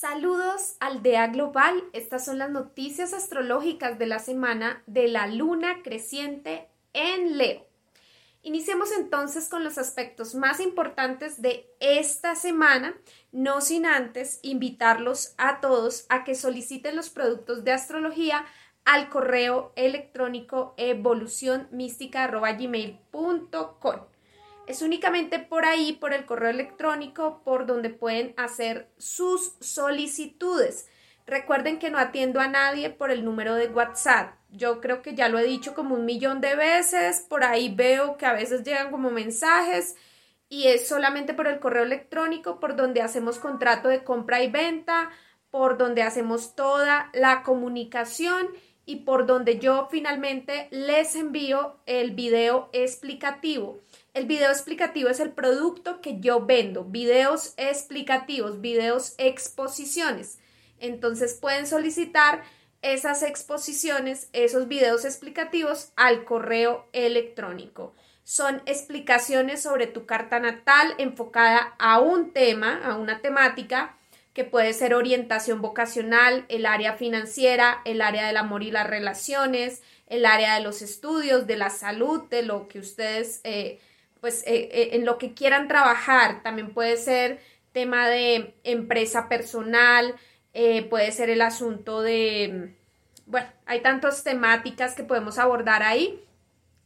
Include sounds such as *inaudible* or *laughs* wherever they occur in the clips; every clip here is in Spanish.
Saludos Aldea Global. Estas son las noticias astrológicas de la semana de la luna creciente en Leo. Iniciemos entonces con los aspectos más importantes de esta semana, no sin antes invitarlos a todos a que soliciten los productos de astrología al correo electrónico evolucionmística.gmail.com. Es únicamente por ahí, por el correo electrónico, por donde pueden hacer sus solicitudes. Recuerden que no atiendo a nadie por el número de WhatsApp. Yo creo que ya lo he dicho como un millón de veces. Por ahí veo que a veces llegan como mensajes y es solamente por el correo electrónico por donde hacemos contrato de compra y venta, por donde hacemos toda la comunicación y por donde yo finalmente les envío el video explicativo. El video explicativo es el producto que yo vendo, videos explicativos, videos exposiciones. Entonces pueden solicitar esas exposiciones, esos videos explicativos al correo electrónico. Son explicaciones sobre tu carta natal enfocada a un tema, a una temática que puede ser orientación vocacional, el área financiera, el área del amor y las relaciones, el área de los estudios, de la salud, de lo que ustedes eh, pues eh, eh, en lo que quieran trabajar. También puede ser tema de empresa personal, eh, puede ser el asunto de, bueno, hay tantas temáticas que podemos abordar ahí.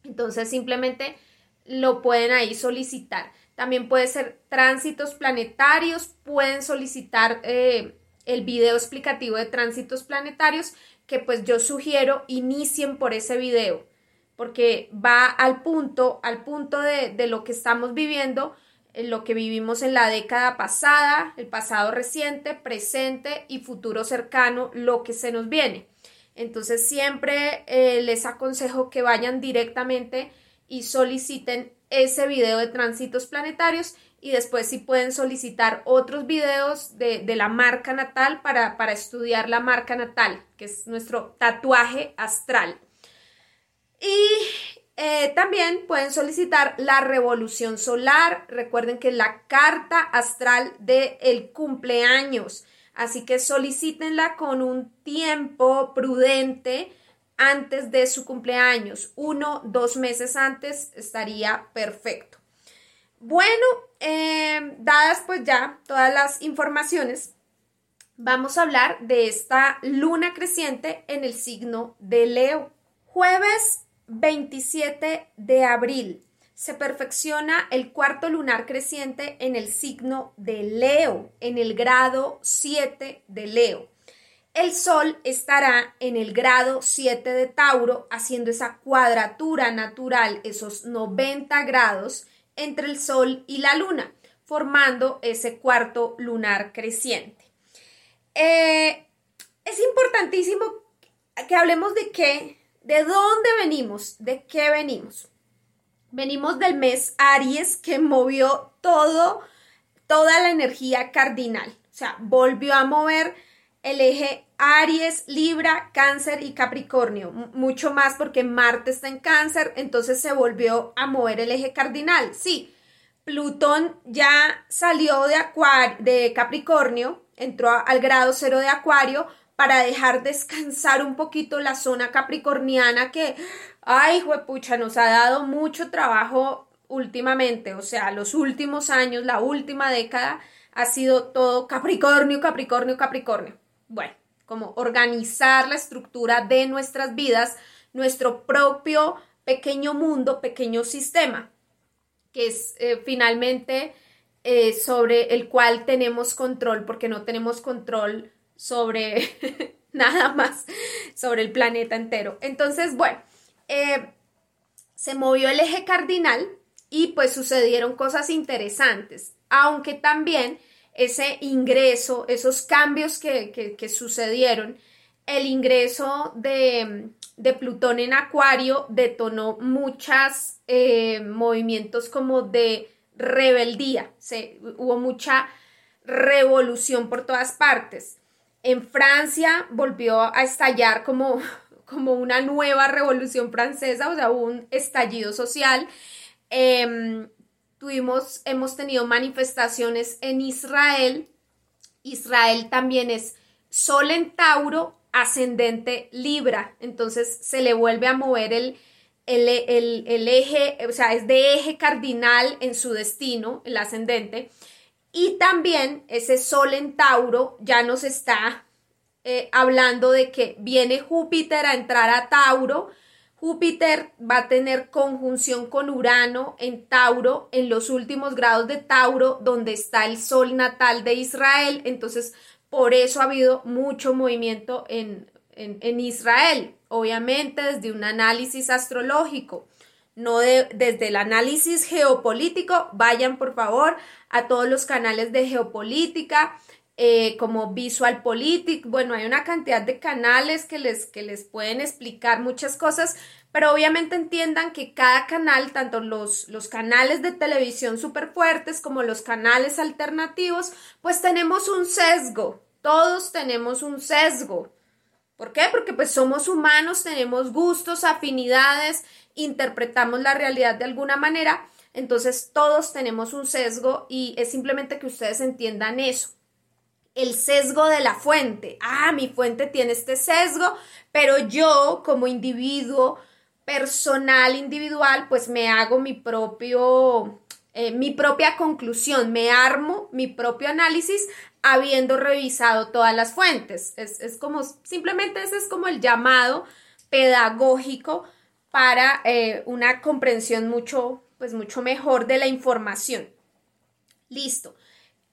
Entonces simplemente lo pueden ahí solicitar. También puede ser tránsitos planetarios, pueden solicitar el video explicativo de tránsitos planetarios que pues yo sugiero inicien por ese video porque va al punto, al punto de, lo que estamos viviendo, lo que vivimos en la década pasada, el pasado reciente, presente y futuro cercano, lo que se nos viene. Entonces siempre eh, les aconsejo que vayan directamente y soliciten ese video de tránsitos planetarios y después si pueden solicitar otros videos de, de la marca natal para, para estudiar la marca natal, que es nuestro tatuaje astral. Y eh, también pueden solicitar la revolución solar. Recuerden que la carta astral del el cumpleaños. Así que solicítenla con un tiempo prudente antes de su cumpleaños. Uno, dos meses antes estaría perfecto. Bueno, eh, dadas pues ya todas las informaciones, vamos a hablar de esta luna creciente en el signo de Leo. Jueves 27 de abril se perfecciona el cuarto lunar creciente en el signo de Leo, en el grado 7 de Leo. El Sol estará en el grado 7 de Tauro, haciendo esa cuadratura natural, esos 90 grados entre el Sol y la Luna, formando ese cuarto lunar creciente. Eh, es importantísimo que hablemos de qué ¿De dónde venimos? ¿De qué venimos? Venimos del mes Aries que movió todo, toda la energía cardinal. O sea, volvió a mover el eje Aries, Libra, Cáncer y Capricornio. mucho más porque Marte está en Cáncer, entonces se volvió a mover el eje cardinal. Sí, Plutón ya salió de, de Capricornio, entró al grado cero de Acuario, para dejar descansar un poquito la zona capricorniana que, ay, juepucha, nos ha dado mucho trabajo últimamente, o sea, los últimos años, la última década, ha sido todo Capricornio, Capricornio, Capricornio. Bueno, como organizar la estructura de nuestras vidas, nuestro propio pequeño mundo, pequeño sistema, que es eh, finalmente eh, sobre el cual tenemos control, porque no tenemos control sobre *laughs* nada más, sobre el planeta entero. Entonces, bueno, eh, se movió el eje cardinal y pues sucedieron cosas interesantes, aunque también ese ingreso, esos cambios que, sucedieron, el ingreso de, Plutón en Acuario detonó muchos eh, movimientos como de rebeldía, se, hubo mucha revolución por todas partes. En Francia volvió a estallar como, como una nueva revolución francesa, o sea, un estallido social. Em, tuvimos, hemos tenido manifestaciones en Israel Israel también es Sol en Tauro, ascendente Libra. Entonces se le vuelve a mover el, el, eje, o sea, es de eje cardinal en su destino, el ascendente. Y también ese Sol en Tauro ya nos está eh, hablando de que viene Júpiter a entrar a Tauro. Júpiter va a tener conjunción con Urano en Tauro, en los últimos grados de Tauro, donde está el Sol natal de Israel. Entonces, por eso ha habido mucho movimiento en, en, Israel, obviamente desde un análisis astrológico, no desde el análisis geopolítico. Vayan por favor a todos los canales de geopolítica, eh, como Visual Politic. Bueno, hay una cantidad de canales que les, que les pueden explicar muchas cosas, pero obviamente entiendan que cada canal, tanto los, los canales de televisión súper fuertes como los canales alternativos, pues tenemos un sesgo. Todos tenemos un sesgo. ¿Por qué? Porque pues somos humanos, tenemos gustos, afinidades, interpretamos la realidad de alguna manera, entonces todos tenemos un sesgo y es simplemente que ustedes entiendan eso. El sesgo de la fuente. Ah, mi fuente tiene este sesgo, pero yo como individuo personal, individual, pues me hago mi propio eh, mi propia conclusión, me armo mi propio análisis habiendo revisado todas las fuentes. Es, como, simplemente ese es como el llamado pedagógico para eh, una comprensión mucho, pues mucho mejor de la información. Listo.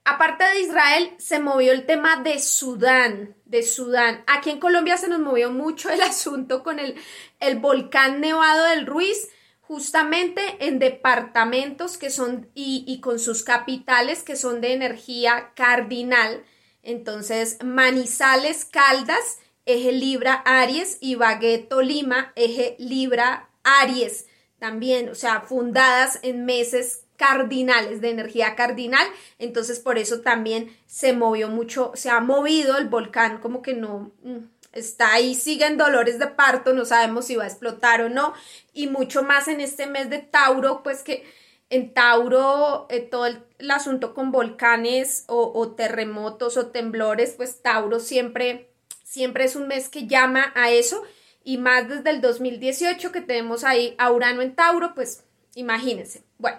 Aparte de Israel, se movió el tema de Sudán, de Sudán. Aquí en Colombia se nos movió mucho el *laughs* asunto con el, el volcán Nevado del Ruiz justamente en departamentos que son y, con sus capitales que son de energía cardinal. Entonces, Manizales, Caldas, eje Libra, Aries y Baguette, Tolima, eje Libra, Aries. También, o sea, fundadas en meses cardinales de energía cardinal, entonces por eso también se movió mucho, se ha movido el volcán como que no, mm, está ahí, siguen dolores de parto, no sabemos si va a explotar o no, y mucho más en este mes de Tauro, pues que en Tauro eh, todo el, asunto con volcanes o, terremotos o temblores, pues Tauro siempre, siempre es un mes que llama a eso, y más desde el 2018 que tenemos ahí a Urano en Tauro, pues imagínense. Bueno,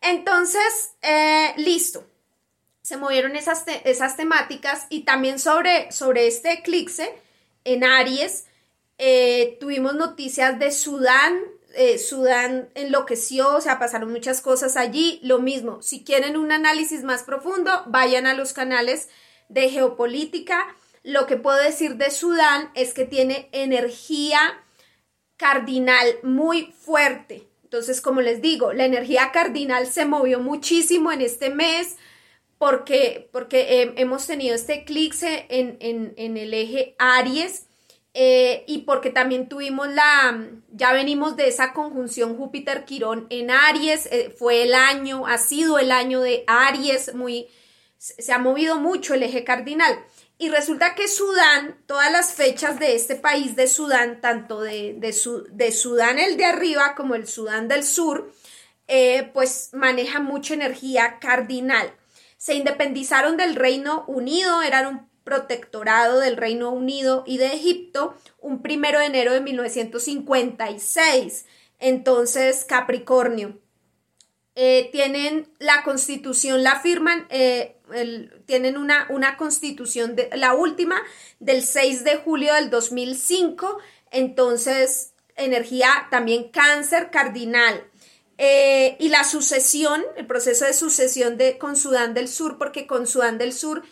entonces, eh, listo. Se movieron esas, esas temáticas y también sobre, sobre este eclipse, en Aries. Eh, tuvimos noticias de Sudán. Eh, Sudán enloqueció, o sea, pasaron muchas cosas allí. Lo mismo, si quieren un análisis más profundo, vayan a los canales de geopolítica. Lo que puedo decir de Sudán es que tiene energía cardinal muy fuerte. Entonces, como les digo, la energía cardinal se movió muchísimo en este mes porque, porque hemos tenido este eclipse en, en, el eje Aries eh, y porque también tuvimos la, ya venimos de esa conjunción Júpiter-Quirón en Aries, eh, fue el año, ha sido el año de Aries, muy, se ha movido mucho el eje cardinal. Y resulta que Sudán, todas las fechas de este país de Sudán, tanto de, de, Sudán el de arriba como el Sudán del sur, eh, pues maneja mucha energía cardinal se independizaron del Reino Unido, eran un protectorado del Reino Unido y de Egipto un primero de enero de 1956. Entonces, Capricornio. Eh, tienen la constitución, la firman, eh, tienen una, una constitución, de, la última del 6 de julio del 2005. Entonces, energía también cáncer cardinal. Eh, y la sucesión, el proceso de sucesión de, con Sudán del Sur, porque con Sudán del Sur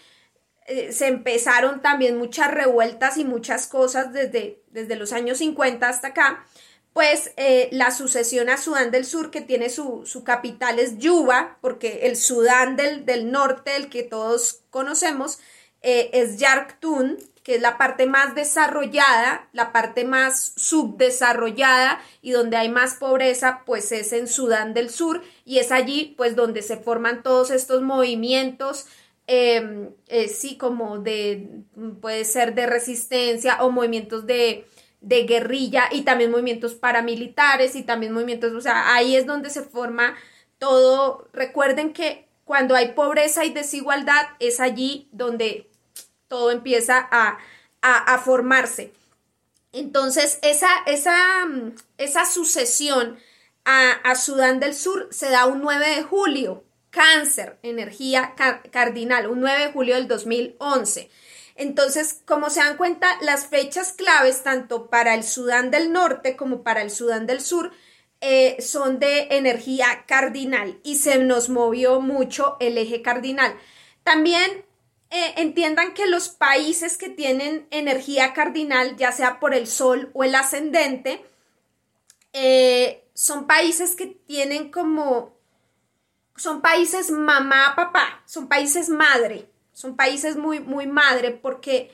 se empezaron también muchas revueltas y muchas cosas desde, desde los años 50 hasta acá, pues eh, la sucesión a Sudán del Sur, que tiene su, su capital es Yuba, porque el Sudán del, del norte, el que todos conocemos, es Yarktun, que es la parte más desarrollada, la parte más subdesarrollada y donde hay más pobreza, pues es en Sudán del Sur y es allí pues donde se forman todos estos movimientos, em, eh, sí, como de, puede ser de resistencia o movimientos de, de guerrilla y también movimientos paramilitares y también movimientos, o sea, ahí es donde se forma todo, recuerden que cuando hay pobreza y desigualdad, es allí donde todo empieza a, formarse. Entonces, esa, esa, esa sucesión a, Sudán del Sur se da un 9 de julio, cáncer, energía cardinal, un 9 de julio del 2011. Entonces, como se dan cuenta, las fechas claves, tanto para el Sudán del Norte como para el Sudán del Sur, eh, son de energía cardinal y se nos movió mucho el eje cardinal. También eh, entiendan que los países que tienen energía cardinal, ya sea por el sol o el ascendente, eh, son países que tienen como, son países mamá, papá, son países madre, son países muy, muy madre, porque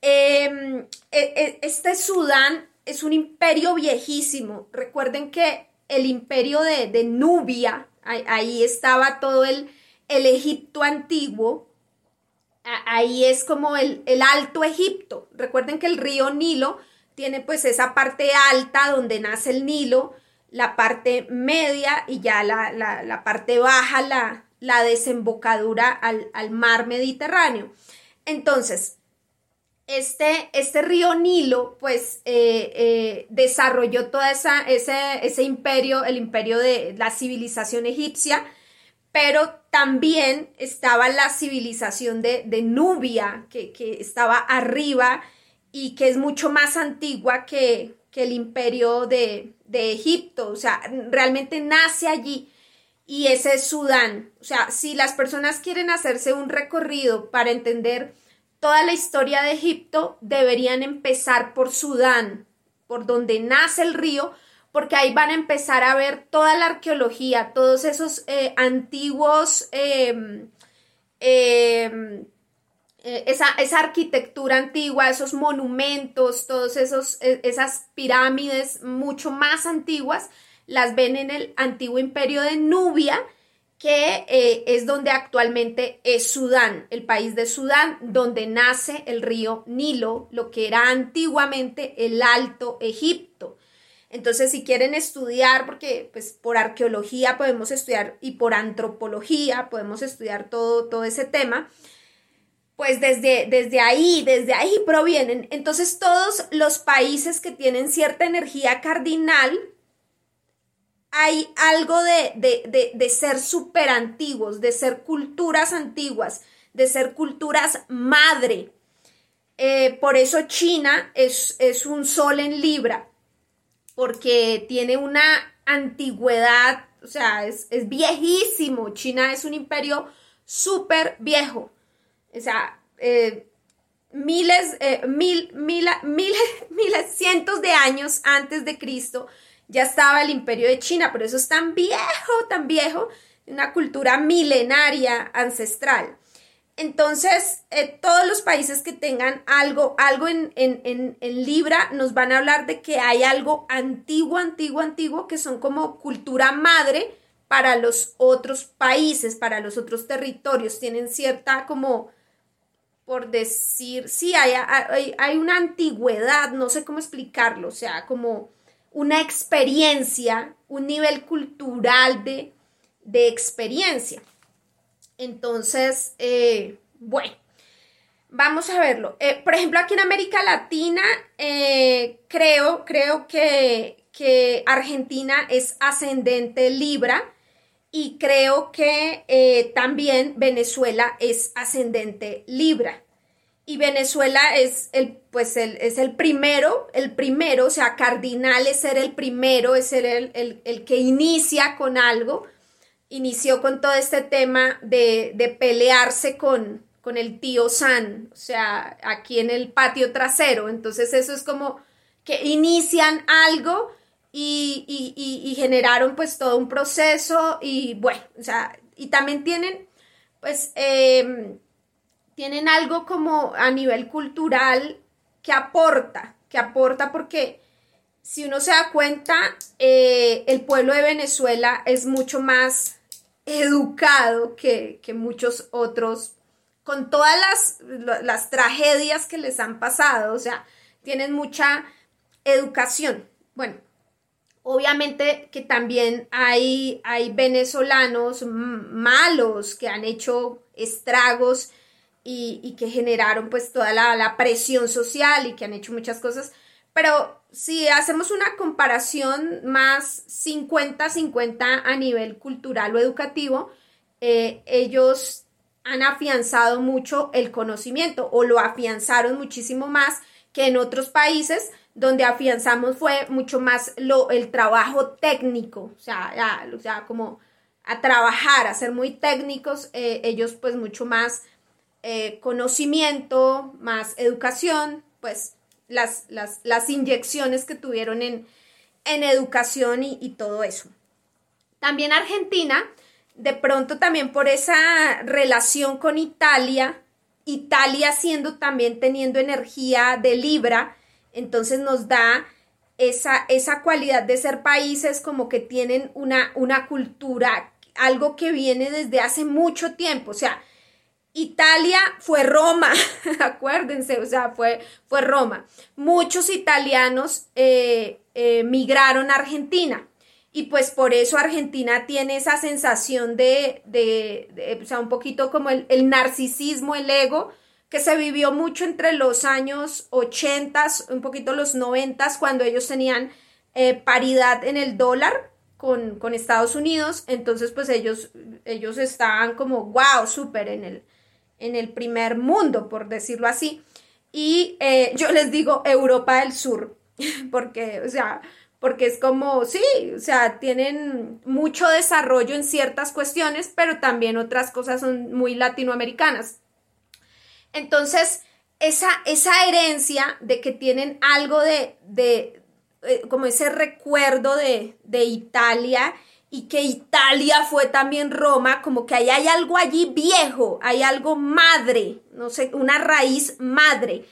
em, e, e, este Sudán es un imperio viejísimo. Recuerden que el imperio de, Nubia, ahí, estaba todo el, el Egipto antiguo, ahí es como el, Alto Egipto. Recuerden que el río Nilo tiene pues esa parte alta donde nace el Nilo, la parte media y ya la, parte baja, la, la desembocadura al, mar Mediterráneo. Entonces, este, este río Nilo, pues, eh, eh, desarrolló todo ese, ese imperio, el imperio de la civilización egipcia, pero también estaba la civilización de, Nubia, que, estaba arriba y que es mucho más antigua que, el imperio de, Egipto, o sea, realmente nace allí y ese es Sudán. O sea, si las personas quieren hacerse un recorrido para entender toda la historia de Egipto, deberían empezar por Sudán, por donde nace el río, porque ahí van a empezar a ver toda la arqueología, todos esos eh, antiguos, em, em, eh, esa, esa, arquitectura antigua, esos monumentos, esos, e, esas pirámides mucho más antiguas, las ven en el antiguo imperio de Nubia, que eh, es donde actualmente es Sudán, el país de Sudán, donde nace el río Nilo, lo que era antiguamente el Alto Egipto. Entonces, si quieren estudiar, porque pues por arqueología podemos estudiar y por antropología podemos estudiar todo, todo ese tema, pues desde, desde ahí, desde ahí provienen. Entonces, todos los países que tienen cierta energía cardinal, hay algo de, de, ser súper antiguos, de ser culturas antiguas, de ser culturas madre. Eh, por eso China es, es un sol en Libra porque tiene una antigüedad, o sea, es, viejísimo. China es un imperio súper viejo. O sea, eh, miles, eh, mil, mil, miles, *laughs* miles, cientos de años antes de Cristo ya estaba el imperio de China, pero eso es tan viejo, tan viejo, una cultura milenaria, ancestral. Entonces, eh, todos los países que tengan algo, algo en, Libra nos van a hablar de que hay algo antiguo, antiguo, antiguo, que son como cultura madre para los otros países, para los otros territorios. Tienen cierta como, por decir, sí, hay, hay, una antigüedad, no sé cómo explicarlo, o sea, como una experiencia, un nivel cultural de, de experiencia. Entonces, eh, bueno, vamos a verlo. Eh, por ejemplo, aquí en América Latina, eh, creo, creo que, que, Argentina es ascendente Libra y creo que también Venezuela es ascendente Libra. Y Venezuela es el, pues es el primero, el primero, o sea, cardinal es ser el primero, es ser el, el que inicia con algo inició con todo este tema de, pelearse con, con el tío San, o sea, aquí en el patio trasero. Entonces eso es como que inician algo y, generaron pues todo un proceso y bueno, o sea, y también tienen pues em, tienen algo como a nivel cultural que aporta, que aporta porque si uno se da cuenta, eh, el pueblo de Venezuela es mucho más educado que, muchos otros, con todas las, las tragedias que les han pasado, o sea, tienen mucha educación. Bueno, Obviamente que también hay, hay venezolanos malos que han hecho estragos y, que generaron pues toda la, presión social y que han hecho muchas cosas. Pero si hacemos una comparación más 50-50 a nivel cultural o educativo, eh, ellos han afianzado mucho el conocimiento o lo afianzaron muchísimo más que en otros países donde afianzamos fue mucho más lo, el trabajo técnico, o sea, o sea, como a trabajar, a ser muy técnicos, eh, ellos pues mucho más eh, conocimiento, más educación, pues las, las, las, inyecciones que tuvieron en, en educación y, y todo eso. También Argentina, de pronto también por esa relación con Italia, Italia siendo también teniendo energía de Libra, entonces nos da esa, esa cualidad de ser países como que tienen una, una cultura, algo que viene desde hace mucho tiempo, o sea, Italia fue Roma, *laughs* acuérdense, o sea, fue, fue Roma. Muchos italianos eh, eh, migraron a Argentina y pues por eso Argentina tiene esa sensación de, de, o sea, un poquito como el, el narcisismo, el ego, que se vivió mucho entre los años 80, un poquito los 90, cuando ellos tenían eh, paridad en el dólar con, Estados Unidos. Entonces, pues ellos, ellos estaban como, wow, súper en el, en el primer mundo, por decirlo así. Y eh, yo les digo Europa del Sur, *laughs* porque, o sea, porque es como, sí, o sea, tienen mucho desarrollo en ciertas cuestiones, pero también otras cosas son muy latinoamericanas. Entonces, esa, esa herencia de que tienen algo de, de eh, como ese recuerdo de, de, Italia y que Italia fue también Roma, como que ahí hay algo allí viejo, hay algo madre, no sé, una raíz madre.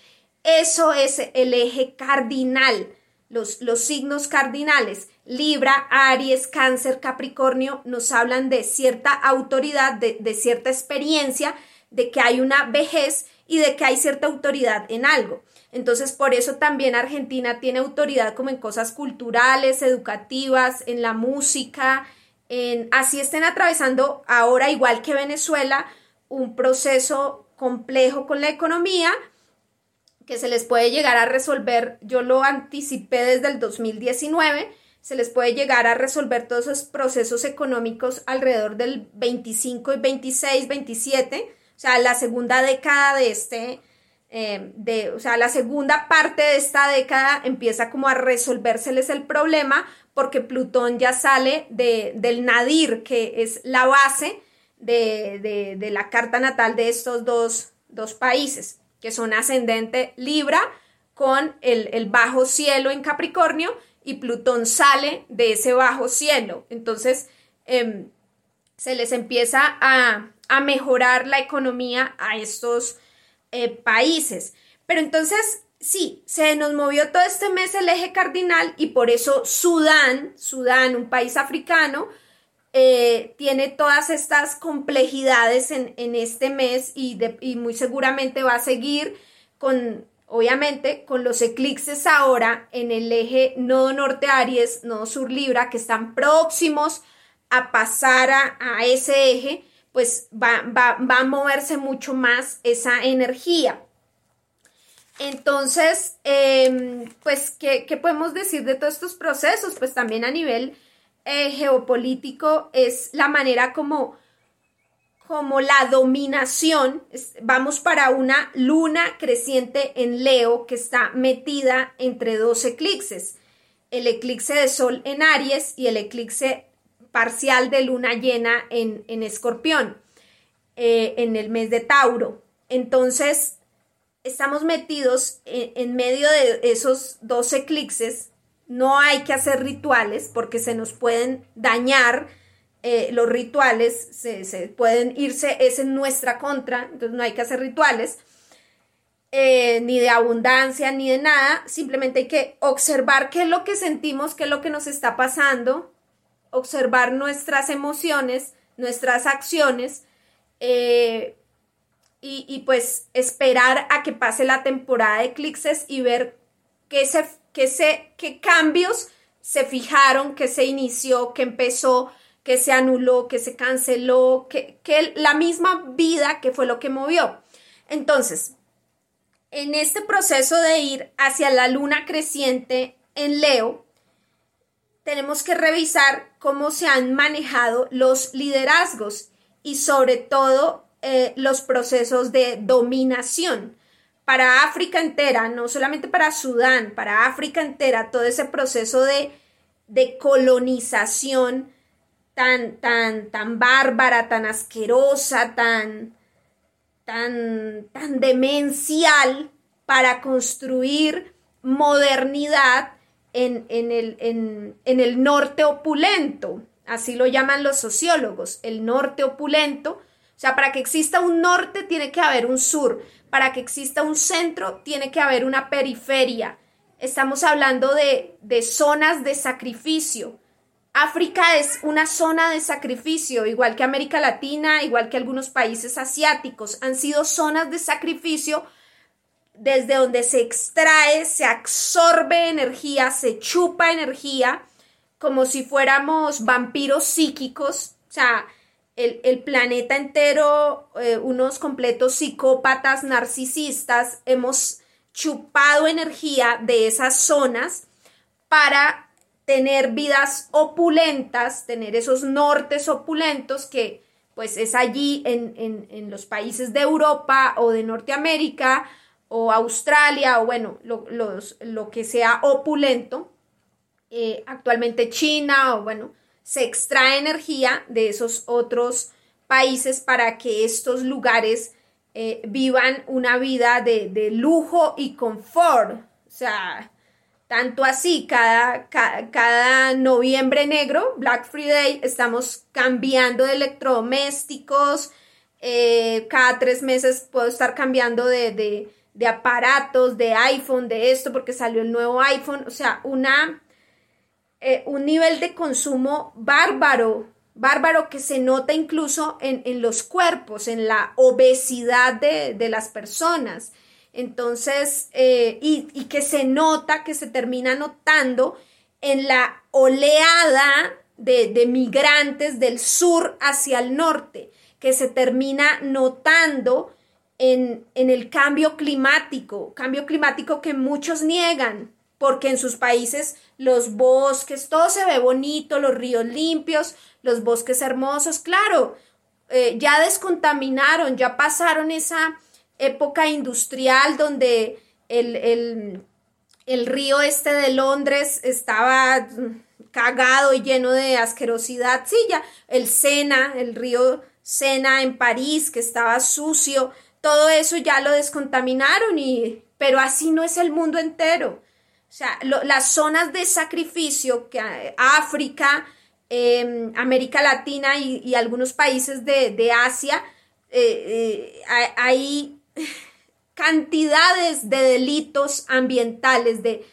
Eso es el eje cardinal, los, los signos cardinales. Libra, Aries, Cáncer, Capricornio nos hablan de cierta autoridad, de, de cierta experiencia, de que hay una vejez y de que hay cierta autoridad en algo. Entonces, por eso también Argentina tiene autoridad como en cosas culturales, educativas, en la música, en así estén atravesando ahora igual que Venezuela un proceso complejo con la economía que se les puede llegar a resolver, yo lo anticipé desde el 2019, se les puede llegar a resolver todos esos procesos económicos alrededor del 25 y 26, 27 o sea, la segunda década de este, eh, de, o sea, la segunda parte de esta década empieza como a resolvérseles el problema porque Plutón ya sale de, del nadir, que es la base de, la carta natal de estos dos, dos, países, que son ascendente Libra con el, el bajo cielo en Capricornio y Plutón sale de ese bajo cielo. Entonces, em, se les empieza a, a mejorar la economía a estos eh, países. Pero entonces, sí, se nos movió todo este mes el eje cardinal y por eso Sudán, Sudán, un país africano, eh, tiene todas estas complejidades en, este mes y, y, muy seguramente va a seguir con, obviamente, con los eclipses ahora en el eje nodo norte Aries, nodo sur Libra, que están próximos a pasar a ese eje pues va, a moverse mucho más esa energía. Entonces, em, pues, ¿qué, podemos decir de todos estos procesos? Pues también a nivel eh, geopolítico es la manera como, como la dominación, vamos para una luna creciente en Leo que está metida entre dos eclipses, el eclipse de Sol en Aries y el eclipse parcial de luna llena en, escorpión, eh, en el mes de Tauro. Entonces, estamos metidos en, medio de esos dos eclipses. No hay que hacer rituales porque se nos pueden dañar eh, los rituales, se, pueden irse, es en nuestra contra, entonces no hay que hacer rituales. Eh, ni de abundancia, ni de nada, simplemente hay que observar qué es lo que sentimos, qué es lo que nos está pasando, observar nuestras emociones, nuestras acciones eh, y, pues esperar a que pase la temporada de eclipses y ver qué, se, qué, se, qué cambios se fijaron, que se inició, que empezó, que se anuló, que se canceló, que, que la misma vida que fue lo que movió. Entonces, en este proceso de ir hacia la luna creciente en Leo, tenemos que revisar cómo se han manejado los liderazgos y sobre todo eh, los procesos de dominación. Para África entera, no solamente para Sudán, para África entera, todo ese proceso de, de colonización tan, tan, tan bárbara, tan asquerosa, tan, tan, tan demencial para construir modernidad en, el, norte opulento, así lo llaman los sociólogos, el norte opulento. O sea, para que exista un norte tiene que haber un sur, para que exista un centro tiene que haber una periferia. Estamos hablando de, de zonas de sacrificio, África es una zona de sacrificio, igual que América Latina, igual que algunos países asiáticos, han sido zonas de sacrificio desde donde se extrae, se absorbe energía, se chupa energía, como si fuéramos vampiros psíquicos, o sea, el, planeta entero, eh, unos completos psicópatas narcisistas, hemos chupado energía de esas zonas para tener vidas opulentas, tener esos nortes opulentos que pues es allí en, los países de Europa o de Norteamérica o Australia o bueno, lo, lo que sea opulento. Eh, actualmente China o bueno, se extrae energía de esos otros países para que estos lugares eh, vivan una vida de, de lujo y confort. O sea, tanto así, cada, cada, noviembre negro, Black Friday, estamos cambiando de electrodomésticos. Eh, cada tres meses puedo estar cambiando de, aparatos, de iPhone, de esto, porque salió el nuevo iPhone. O sea, una, eh, un nivel de consumo bárbaro, bárbaro que se nota incluso en, los cuerpos, en la obesidad de, de las personas. Entonces, eh, y, que se nota, que se termina notando en la oleada de, migrantes del sur hacia el norte, que se termina notando en, en, el cambio climático, cambio climático que muchos niegan, porque en sus países los bosques, todo se ve bonito, los ríos limpios, los bosques hermosos, claro, eh, ya descontaminaron, ya pasaron esa época industrial donde el, río este de Londres estaba cagado y lleno de asquerosidad. Sí, ya el Sena, el río Sena en París, que estaba sucio, todo eso ya lo descontaminaron y pero así no es el mundo entero. O sea, las zonas de sacrificio que África, em, América Latina y, algunos países de, Asia, eh, eh, hay *laughs* cantidades de delitos ambientales, de,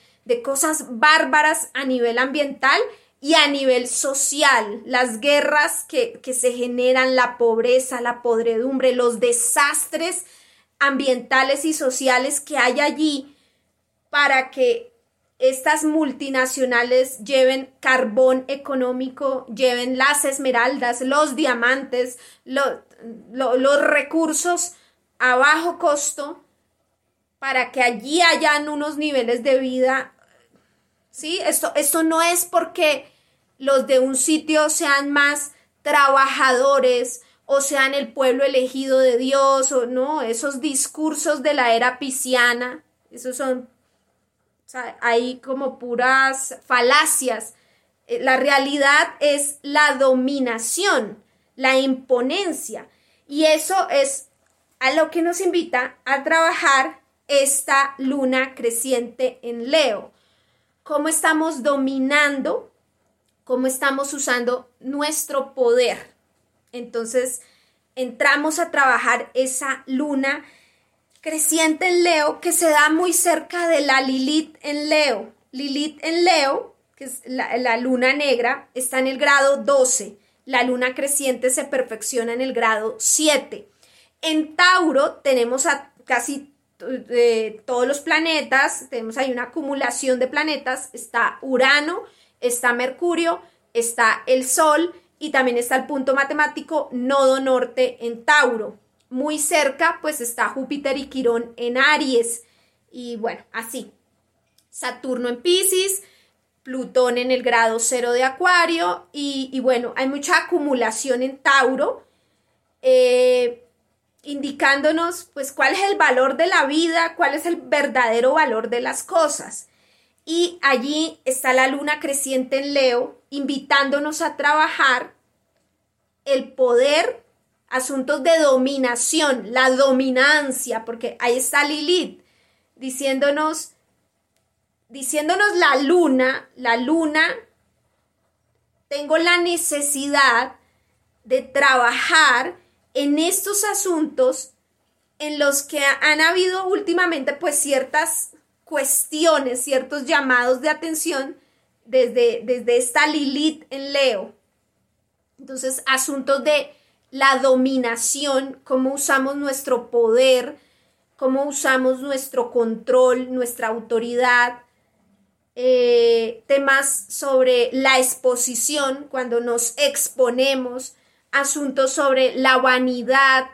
cosas bárbaras a nivel ambiental y a nivel social, las guerras que, que, se generan, la pobreza, la podredumbre, los desastres ambientales y sociales que hay allí para que estas multinacionales lleven carbón económico, lleven las esmeraldas, los diamantes, los recursos a bajo costo para que allí hayan unos niveles de vida. ¿Sí? Esto, esto no es porque los de un sitio sean más trabajadores o sean el pueblo elegido de Dios o no, esos discursos de la era pisciana, esos son, hay como puras falacias. Eh, la realidad es la dominación, la imponencia, y eso es a lo que nos invita a trabajar esta luna creciente en Leo. Cómo estamos dominando, cómo estamos usando nuestro poder. Entonces, entramos a trabajar esa luna creciente en Leo que se da muy cerca de la Lilith en Leo. Lilith en Leo, que es la, luna negra, está en el grado 12. La luna creciente se perfecciona en el grado 7. En Tauro tenemos a casi eh, todos los planetas, tenemos ahí una acumulación de planetas, está Urano está Mercurio, está el Sol y también está el punto matemático nodo norte en Tauro. Muy cerca pues está Júpiter y Quirón en Aries y bueno, así. Saturno en Pisces, Plutón en el grado cero de Acuario y, bueno, hay mucha acumulación en Tauro, eh, indicándonos pues cuál es el valor de la vida, cuál es el verdadero valor de las cosas. Y allí está la luna creciente en Leo, invitándonos a trabajar el poder, asuntos de dominación, la dominancia, porque ahí está Lilith, diciéndonos, diciéndonos la luna, la luna, tengo la necesidad de trabajar en estos asuntos en los que han habido últimamente pues ciertas cuestiones, ciertos llamados de atención desde, desde esta Lilith en Leo. Entonces, asuntos de la dominación, cómo usamos nuestro poder, cómo usamos nuestro control, nuestra autoridad, eh, temas sobre la exposición, cuando nos exponemos, asuntos sobre la vanidad,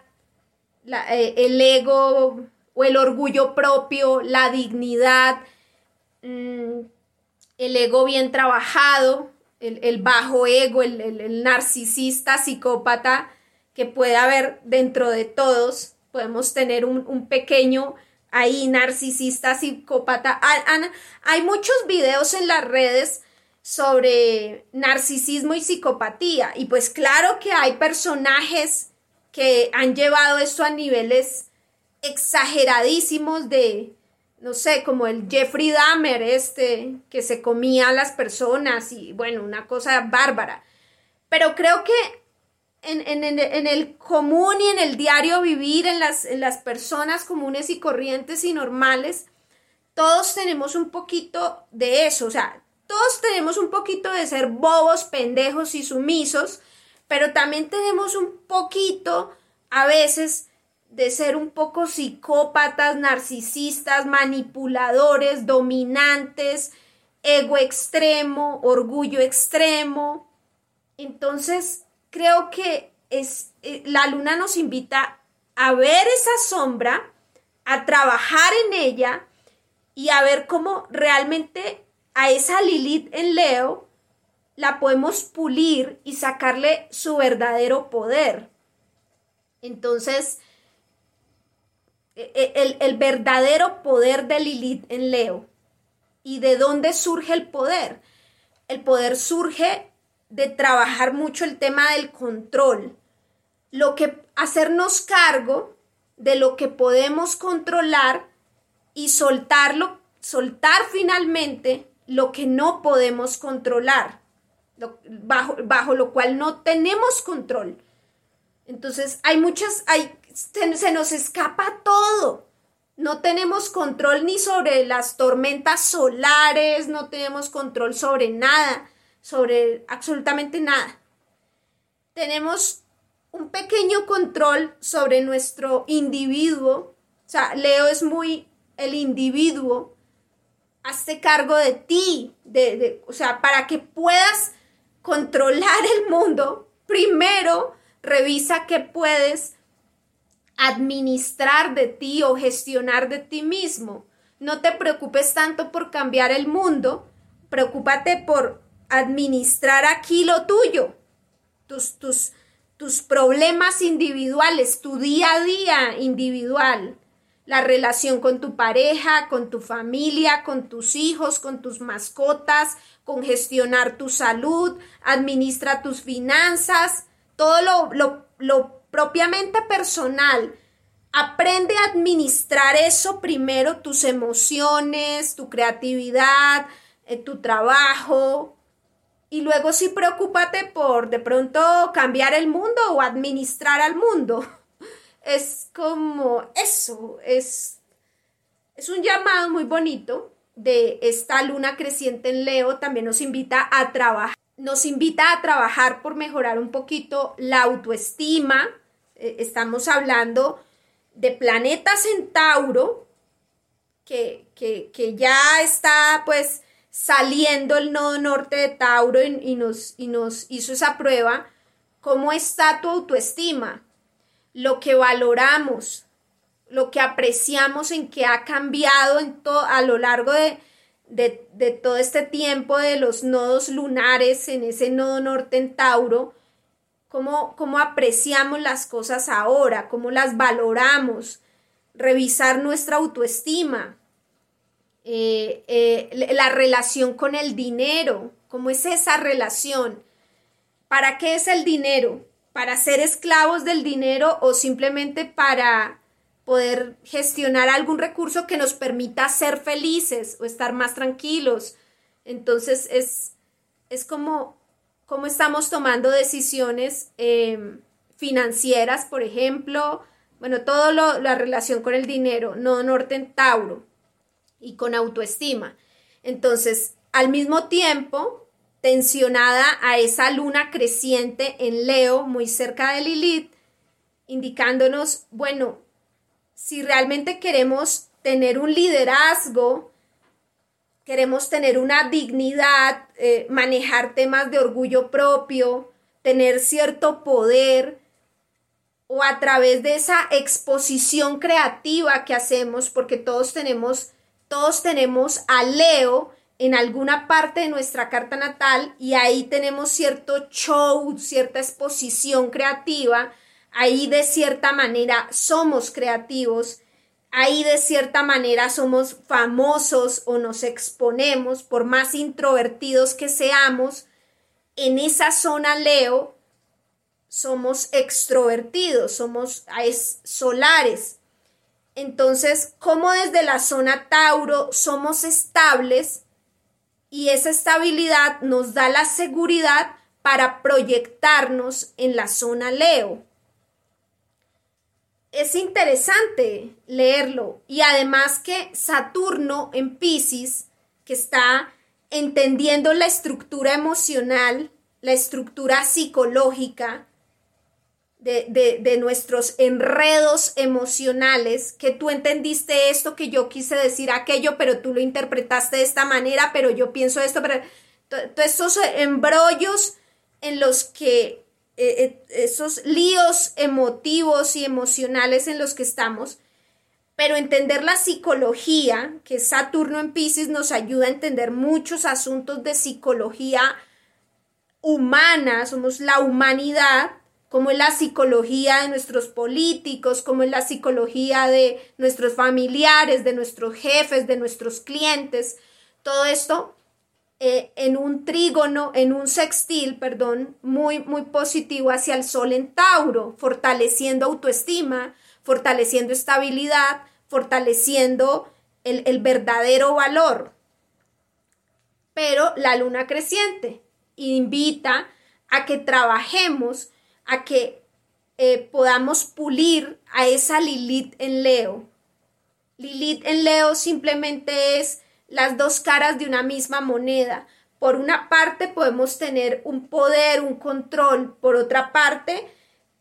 eh, el ego o el orgullo propio, la dignidad, mm, el ego bien trabajado, el, bajo ego, el, narcisista, psicópata que puede haber dentro de todos. Podemos tener un, pequeño ahí narcisista, psicópata. Hay muchos videos en las redes sobre narcisismo y psicopatía. Y pues claro que hay personajes que han llevado esto a niveles exageradísimos de, no sé, como el Jeffrey Dahmer, este, que se comía a las personas y bueno, una cosa bárbara. Pero creo que en, en, el común y en el diario vivir, en las, en las personas comunes y corrientes y normales, todos tenemos un poquito de eso, o sea, todos tenemos un poquito de ser bobos, pendejos y sumisos, pero también tenemos un poquito a veces de ser un poco psicópatas, narcisistas, manipuladores, dominantes, ego extremo, orgullo extremo. Entonces, creo que es, eh, la luna nos invita a ver esa sombra, a trabajar en ella y a ver cómo realmente a esa Lilith en Leo la podemos pulir y sacarle su verdadero poder. Entonces, e, e, el, verdadero poder de Lilith en Leo. ¿Y de dónde surge el poder? El poder surge de trabajar mucho el tema del control. Lo que hacernos cargo de lo que podemos controlar y soltarlo, soltar finalmente lo que no podemos controlar, bajo, bajo lo cual no tenemos control. Entonces, hay muchas, hay, se, nos escapa todo. No tenemos control ni sobre las tormentas solares, no tenemos control sobre nada, sobre absolutamente nada. Tenemos un pequeño control sobre nuestro individuo. O sea, Leo es muy el individuo. Hazte cargo de ti, de, o sea, para que puedas controlar el mundo, primero revisa qué puedes administrar de ti o gestionar de ti mismo. No te preocupes tanto por cambiar el mundo, preocúpate por administrar aquí lo tuyo, tus, tus, tus problemas individuales, tu día a día individual, la relación con tu pareja, con tu familia, con tus hijos, con tus mascotas, con gestionar tu salud, administra tus finanzas, todo lo, lo, lo propiamente personal. Aprende a administrar eso primero, tus emociones, tu creatividad, eh, tu trabajo. Y luego sí preocúpate por de pronto cambiar el mundo o administrar al mundo. *laughs* Es como eso, es, es un llamado muy bonito de esta luna creciente en Leo. También nos invita a trabajar nos invita a trabajar por mejorar un poquito la autoestima, eh, estamos hablando de planeta Centauro, que, que, ya está pues saliendo el nodo norte de Tauro y, nos, y nos hizo esa prueba, ¿cómo está tu autoestima? Lo que valoramos, lo que apreciamos en que ha cambiado en a lo largo de, de, todo este tiempo de los nodos lunares en ese nodo norte en Tauro, cómo, cómo apreciamos las cosas ahora, cómo las valoramos, revisar nuestra autoestima, eh, eh, la relación con el dinero, cómo es esa relación, ¿para qué es el dinero? ¿Para ser esclavos del dinero o simplemente para poder gestionar algún recurso que nos permita ser felices o estar más tranquilos. Entonces es, es como, como estamos tomando decisiones em, financieras, por ejemplo, bueno, todo lo, la relación con el dinero, no norte en Tauro y con autoestima. Entonces, al mismo tiempo, tensionada a esa luna creciente en Leo, muy cerca de Lilith, indicándonos, bueno, si realmente queremos tener un liderazgo, queremos tener una dignidad, eh, manejar temas de orgullo propio, tener cierto poder, o a través de esa exposición creativa que hacemos, porque todos tenemos, todos tenemos a Leo en alguna parte de nuestra carta natal y ahí tenemos cierto show, cierta exposición creativa ahí de cierta manera somos creativos, ahí de cierta manera somos famosos o nos exponemos, por más introvertidos que seamos, en esa zona Leo somos extrovertidos, somos solares. Entonces, como desde la zona Tauro somos estables y esa estabilidad nos da la seguridad para proyectarnos en la zona Leo es interesante leerlo. Y además que Saturno en Pisces, que está entendiendo la estructura emocional, la estructura psicológica de, de, nuestros enredos emocionales, que tú entendiste esto, que yo quise decir aquello, pero tú lo interpretaste de esta manera, pero yo pienso esto, pero todos estos embrollos en los que eh, eh, esos líos emotivos y emocionales en los que estamos, pero entender la psicología, que Saturno en Pisces nos ayuda a entender muchos asuntos de psicología humana, somos la humanidad, como es la psicología de nuestros políticos, como es la psicología de nuestros familiares, de nuestros jefes, de nuestros clientes. Todo esto eh, en un trígono, en un sextil, perdón, muy, muy positivo hacia el Sol en Tauro, fortaleciendo autoestima, fortaleciendo estabilidad, fortaleciendo el, el verdadero valor. Pero la luna creciente invita a que trabajemos, a que eh, podamos pulir a esa Lilith en Leo. Lilith en Leo simplemente es las dos caras de una misma moneda. Por una parte podemos tener un poder, un control, por otra parte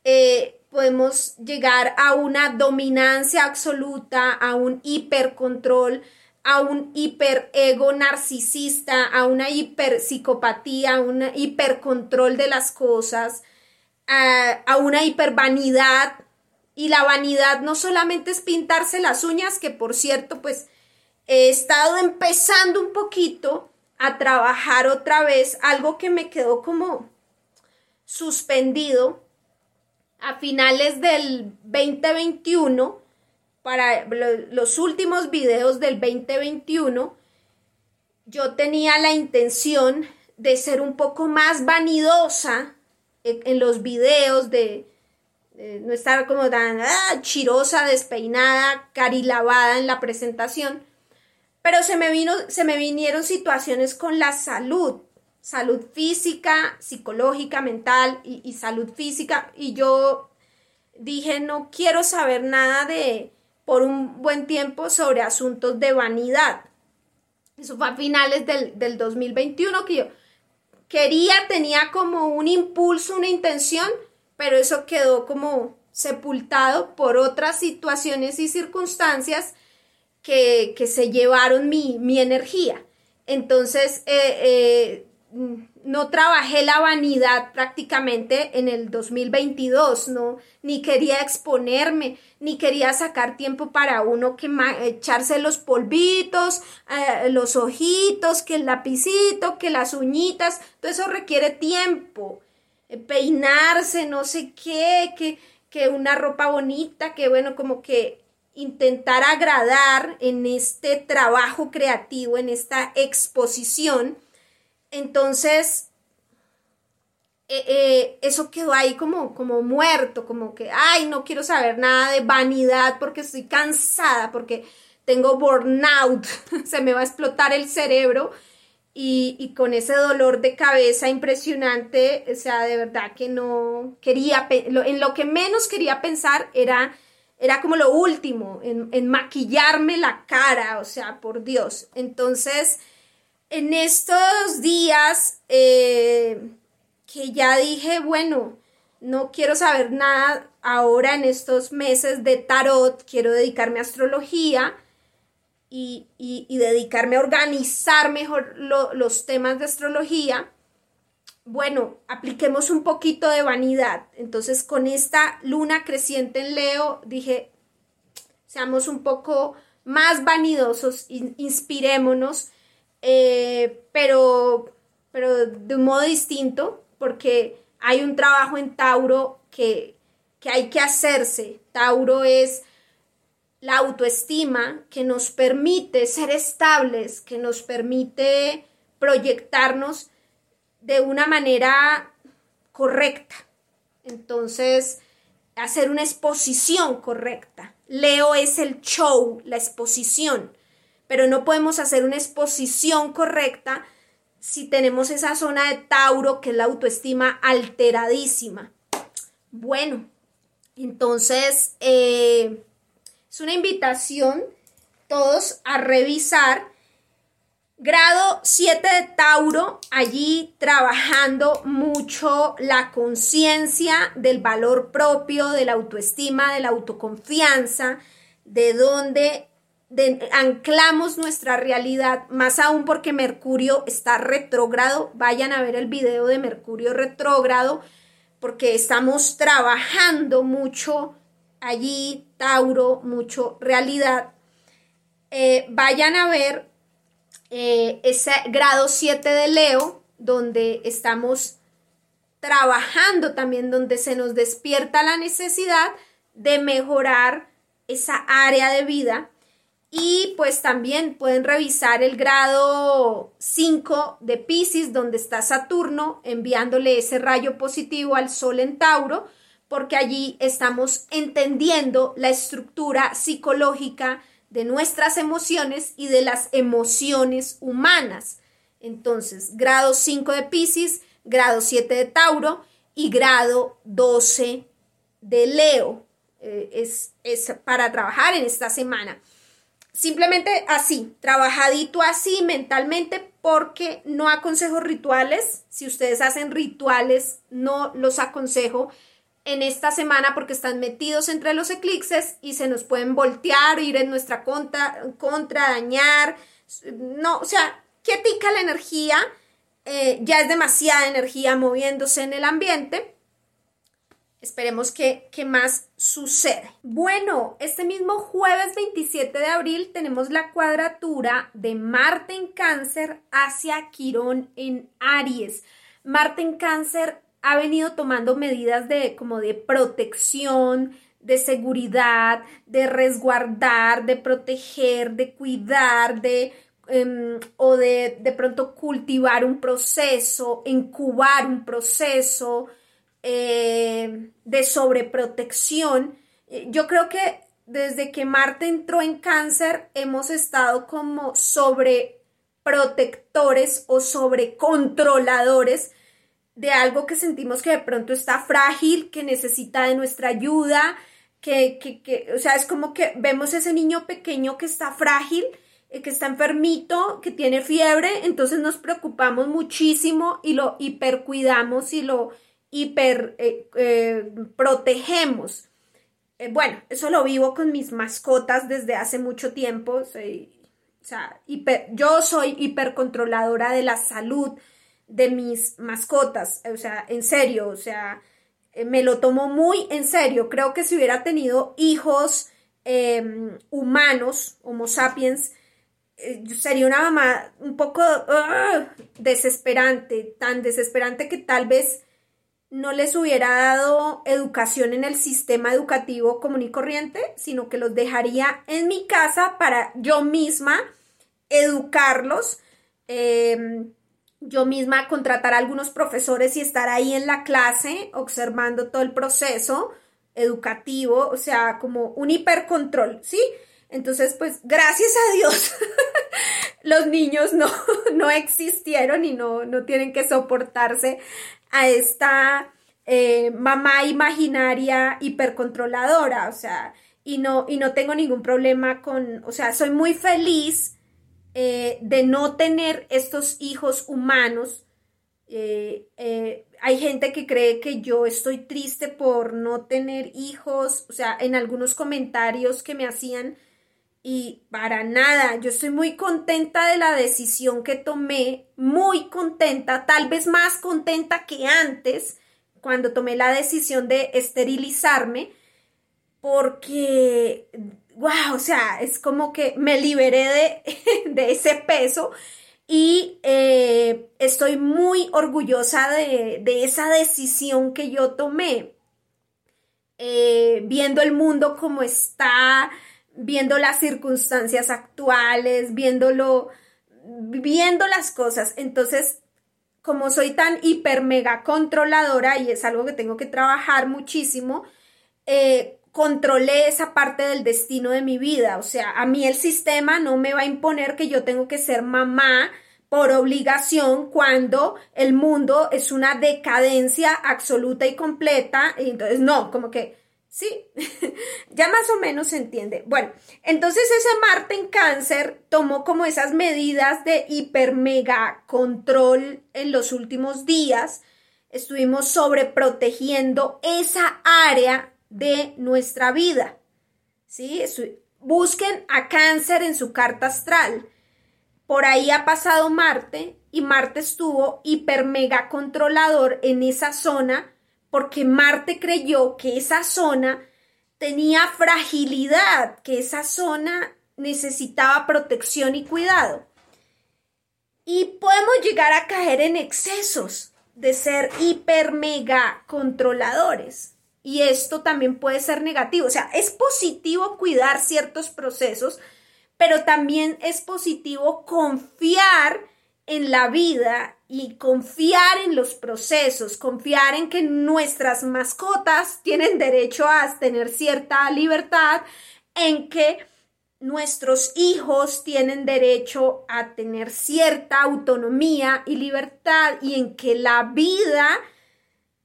eh, podemos llegar a una dominancia absoluta, a un hipercontrol, a un hiperego narcisista, a una hiperpsicopatía, a un hipercontrol de las cosas, a, a una hipervanidad. Y la vanidad no solamente es pintarse las uñas, que por cierto, pues he estado empezando un poquito a trabajar otra vez algo que me quedó como suspendido a finales del 2021 para los últimos videos del 2021 yo tenía la intención de ser un poco más vanidosa en, los videos de, no estar como tan ah, chirosa, despeinada, carilavada en la presentación pero se me, vino, se me vinieron situaciones con la salud, salud física, psicológica, mental y, salud física. Y yo dije, no quiero saber nada de, por un buen tiempo, sobre asuntos de vanidad. Eso fue a finales del, del 2021 que yo quería, tenía como un impulso, una intención, pero eso quedó como sepultado por otras situaciones y circunstancias que, se llevaron mi, mi energía. Entonces, eh, no trabajé la vanidad prácticamente en el 2022, no, ni quería exponerme, ni quería sacar tiempo para uno que echarse los polvitos, eh, los ojitos, que el lapicito, que las uñitas, todo eso requiere tiempo, eh, peinarse, no sé qué, que, que una ropa bonita, que bueno, como que intentar agradar en este trabajo creativo, en esta exposición, entonces, eh, eh, eso quedó ahí como, como muerto, como que, ay, no quiero saber nada de vanidad porque estoy cansada, porque tengo burnout, *laughs* se me va a explotar el cerebro y, y, con ese dolor de cabeza impresionante, o sea, de verdad que no quería, en lo que menos quería pensar era, era como lo último, en, en maquillarme la cara, o sea, por Dios. Entonces, en estos días eh, que ya dije, bueno, no quiero saber nada ahora en estos meses de tarot, quiero dedicarme a astrología y, dedicarme a organizar mejor los temas de astrología. Bueno, apliquemos un poquito de vanidad. Entonces, con esta luna creciente en Leo, dije, seamos un poco más vanidosos, inspirémonos eh, pero, pero de un modo distinto, porque hay un trabajo en Tauro que, que hay que hacerse. Tauro es la autoestima que nos permite ser estables, que nos permite proyectarnos de una manera correcta. Entonces, hacer una exposición correcta. Leo es el show, la exposición pero no podemos hacer una exposición correcta si tenemos esa zona de Tauro que es la autoestima alteradísima. Bueno, entonces eh, es una invitación todos a revisar grado 7 de Tauro, allí trabajando mucho la conciencia del valor propio, de la autoestima, de la autoconfianza, de dónde anclamos nuestra realidad, más aún porque Mercurio está retrógrado. Vayan a ver el video de Mercurio retrógrado, porque estamos trabajando mucho allí, Tauro, mucho realidad. Eh, vayan a ver eh, ese grado 7 de Leo, donde estamos trabajando también, donde se nos despierta la necesidad de mejorar esa área de vida. Y pues también pueden revisar el grado 5 de Pisces, donde está Saturno enviándole ese rayo positivo al Sol en Tauro, porque allí estamos entendiendo la estructura psicológica de nuestras emociones y de las emociones humanas. Entonces, grado 5 de Pisces, grado 7 de Tauro y grado 12 de Leo. Eh, es, es para trabajar en esta semana simplemente así, trabajadito así mentalmente, porque no aconsejo rituales. Si ustedes hacen rituales, no los aconsejo en esta semana porque están metidos entre los eclipses y se nos pueden voltear, ir en nuestra contra, contra dañar. No, o sea, quietica la energía, eh, ya es demasiada energía moviéndose en el ambiente. Esperemos que, más sucede. Bueno, este mismo jueves 27 de abril tenemos la cuadratura de Marte en cáncer hacia Quirón en Aries. Marte en cáncer ha venido tomando medidas de como de protección, de seguridad, de resguardar, de proteger, de cuidar, de em, o de de pronto cultivar un proceso, incubar un proceso, eh, de sobreprotección. Eh, yo creo que desde que Marte entró en cáncer hemos estado como sobreprotectores o sobrecontroladores de algo que sentimos que de pronto está frágil, que necesita de nuestra ayuda, que, que, que o sea, es como que vemos ese niño pequeño que está frágil, eh, que está enfermito, que tiene fiebre, entonces nos preocupamos muchísimo y lo hipercuidamos y lo hiper eh, eh, protegemos. Bueno, eso lo vivo con mis mascotas desde hace mucho tiempo. O sea, yo soy hipercontroladora de la salud de mis mascotas. O sea, en serio, o sea, eh, me lo tomo muy en serio. Creo que si hubiera tenido hijos em, humanos, Homo sapiens, eh, sería una mamá un poco desesperante, tan desesperante que tal vez no les hubiera dado educación en el sistema educativo común y corriente, sino que los dejaría en mi casa para yo misma educarlos, em, yo misma contratar a algunos profesores y estar ahí en la clase observando todo el proceso educativo, o sea, como un hipercontrol, ¿sí? Entonces, pues gracias a Dios, *laughs* los niños no, *laughs* no existieron y no, no tienen que soportarse a esta eh, mamá imaginaria hipercontroladora, o sea, y no, y no tengo ningún problema con, o sea, soy muy feliz eh, de no tener estos hijos humanos. Eh, hay gente que cree que yo estoy triste por no tener hijos, o sea, en algunos comentarios que me hacían y para nada, yo estoy muy contenta de la decisión que tomé, muy contenta, tal vez más contenta que antes, cuando tomé la decisión de esterilizarme, porque, wow, o sea, es como que me liberé de, *laughs* ese peso y eh, estoy muy orgullosa de, esa decisión que yo tomé, eh, viendo el mundo como está, viendo las circunstancias actuales, viéndolo, viendo las cosas. Entonces, como soy tan hiper mega controladora y es algo que tengo que trabajar muchísimo, eh, controlé esa parte del destino de mi vida. O sea, a mí el sistema no me va a imponer que yo tengo que ser mamá por obligación cuando el mundo es una decadencia absoluta y completa. Y entonces, no, como que Sí, *laughs* ya más o menos se entiende. Bueno, entonces ese Marte en cáncer tomó como esas medidas de hiper mega control en los últimos días. Estuvimos sobreprotegiendo esa área de nuestra vida. ¿Sí? Busquen a cáncer en su carta astral. Por ahí ha pasado Marte y Marte estuvo hiper mega controlador en esa zona porque Marte creyó que esa zona tenía fragilidad, que esa zona necesitaba protección y cuidado. Y podemos llegar a caer en excesos de ser hiper mega controladores. Y esto también puede ser negativo. O sea, es positivo cuidar ciertos procesos, pero también es positivo confiar en la vida y confiar en los procesos, confiar en que nuestras mascotas tienen derecho a tener cierta libertad, en que nuestros hijos tienen derecho a tener cierta autonomía y libertad y en que la vida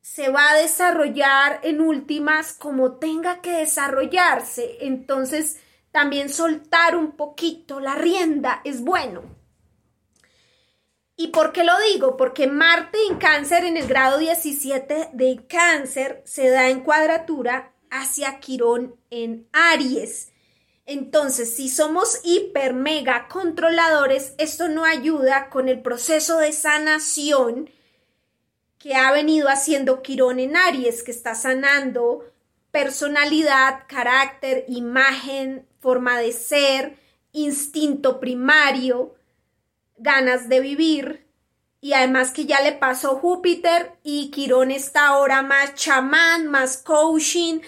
se va a desarrollar en últimas como tenga que desarrollarse. Entonces, también soltar un poquito la rienda es bueno. ¿Y por qué lo digo? Porque Marte en cáncer en el grado 17 de cáncer se da en cuadratura hacia Quirón en Aries. Entonces, si somos hiper mega controladores, esto no ayuda con el proceso de sanación que ha venido haciendo Quirón en Aries, que está sanando personalidad, carácter, imagen, forma de ser, instinto primario, ganas de vivir y además que ya le pasó Júpiter y Quirón está ahora más chamán, más coaching,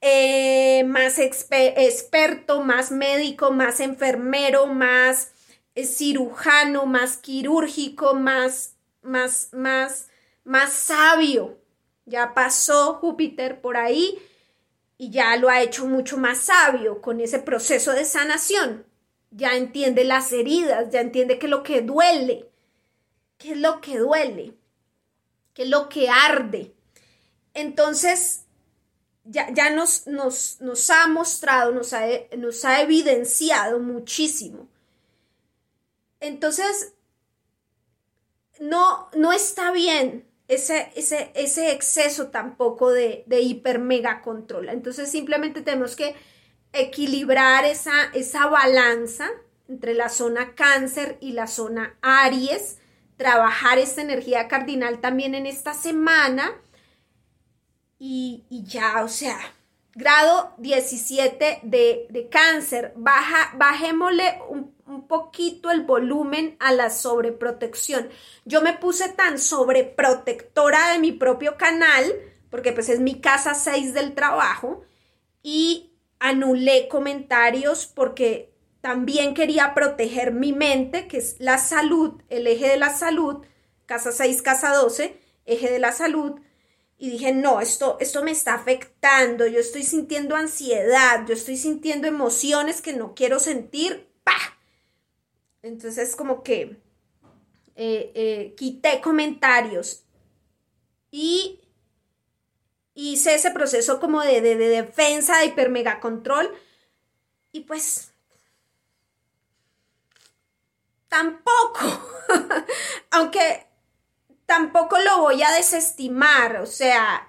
eh, más experto, más médico, más enfermero, más eh, cirujano, más quirúrgico, más, más, más, más sabio. Ya pasó Júpiter por ahí y ya lo ha hecho mucho más sabio con ese proceso de sanación ya entiende las heridas, ya entiende qué es lo que duele, qué es lo que duele, qué es lo que arde. Entonces, ya, ya nos, nos, nos, ha mostrado, nos ha, nos ha evidenciado muchísimo. Entonces, no, no está bien ese, ese, ese exceso tampoco de, de hiper mega control. Entonces, simplemente tenemos que equilibrar esa, esa balanza, entre la zona cáncer y la zona Aries, trabajar esta energía cardinal también en esta semana. Y, ya, o sea, grado 17 de, cáncer, baja, bajémosle un, un, poquito el volumen a la sobreprotección. Yo me puse tan sobreprotectora de mi propio canal, porque pues es mi casa 6 del trabajo, y anulé comentarios porque también quería proteger mi mente, que es la salud, el eje de la salud, casa 6, casa 12, eje de la salud. Y dije, no, esto, esto me está afectando, yo estoy sintiendo ansiedad, yo estoy sintiendo emociones que no quiero sentir, ¡pah! Entonces como que eh, eh, quité comentarios y hice ese proceso como de, de, de defensa, de hiper mega control. Y pues tampoco, *laughs* aunque tampoco lo voy a desestimar, o sea,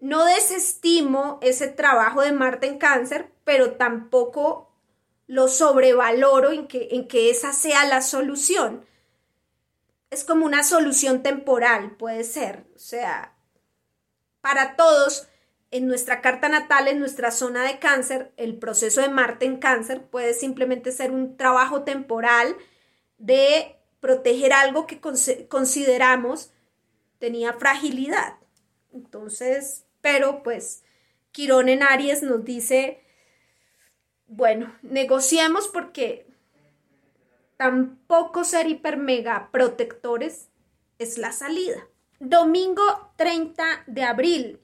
no desestimo ese trabajo de Marte en cáncer, pero tampoco lo sobrevaloro en que, en que esa sea la solución. Es como una solución temporal, puede ser, o sea, para todos, en nuestra carta natal, en nuestra zona de cáncer, el proceso de Marte en cáncer puede simplemente ser un trabajo temporal de proteger algo que consideramos tenía fragilidad. Entonces, pero pues Quirón en Aries nos dice, bueno, negociemos porque tampoco ser hiper mega protectores es la salida. Domingo 30 de abril.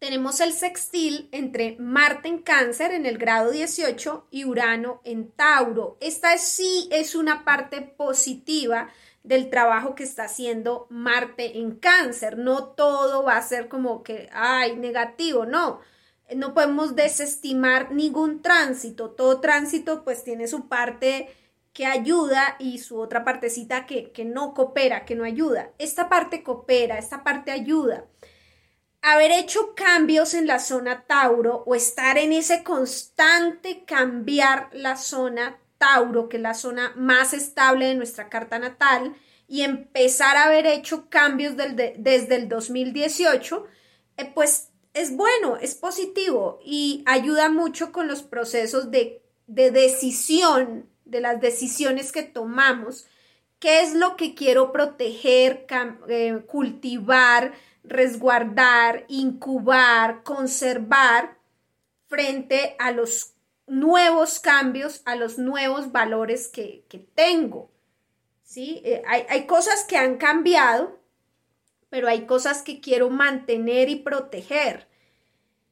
Tenemos el sextil entre Marte en Cáncer en el grado 18 y Urano en Tauro. Esta sí es una parte positiva del trabajo que está haciendo Marte en Cáncer. No todo va a ser como que, ay, negativo, no. No podemos desestimar ningún tránsito. Todo tránsito pues tiene su parte que ayuda y su otra partecita que, que no coopera, que no ayuda. Esta parte coopera, esta parte ayuda. Haber hecho cambios en la zona Tauro o estar en ese constante cambiar la zona Tauro, que es la zona más estable de nuestra carta natal, y empezar a haber hecho cambios desde el 2018, eh, pues es bueno, es positivo y ayuda mucho con los procesos de, de decisión de las decisiones que tomamos, qué es lo que quiero proteger, eh, cultivar, resguardar, incubar, conservar frente a los nuevos cambios, a los nuevos valores que, tengo. ¿sí? Eh, hay, hay cosas que han cambiado, pero hay cosas que quiero mantener y proteger.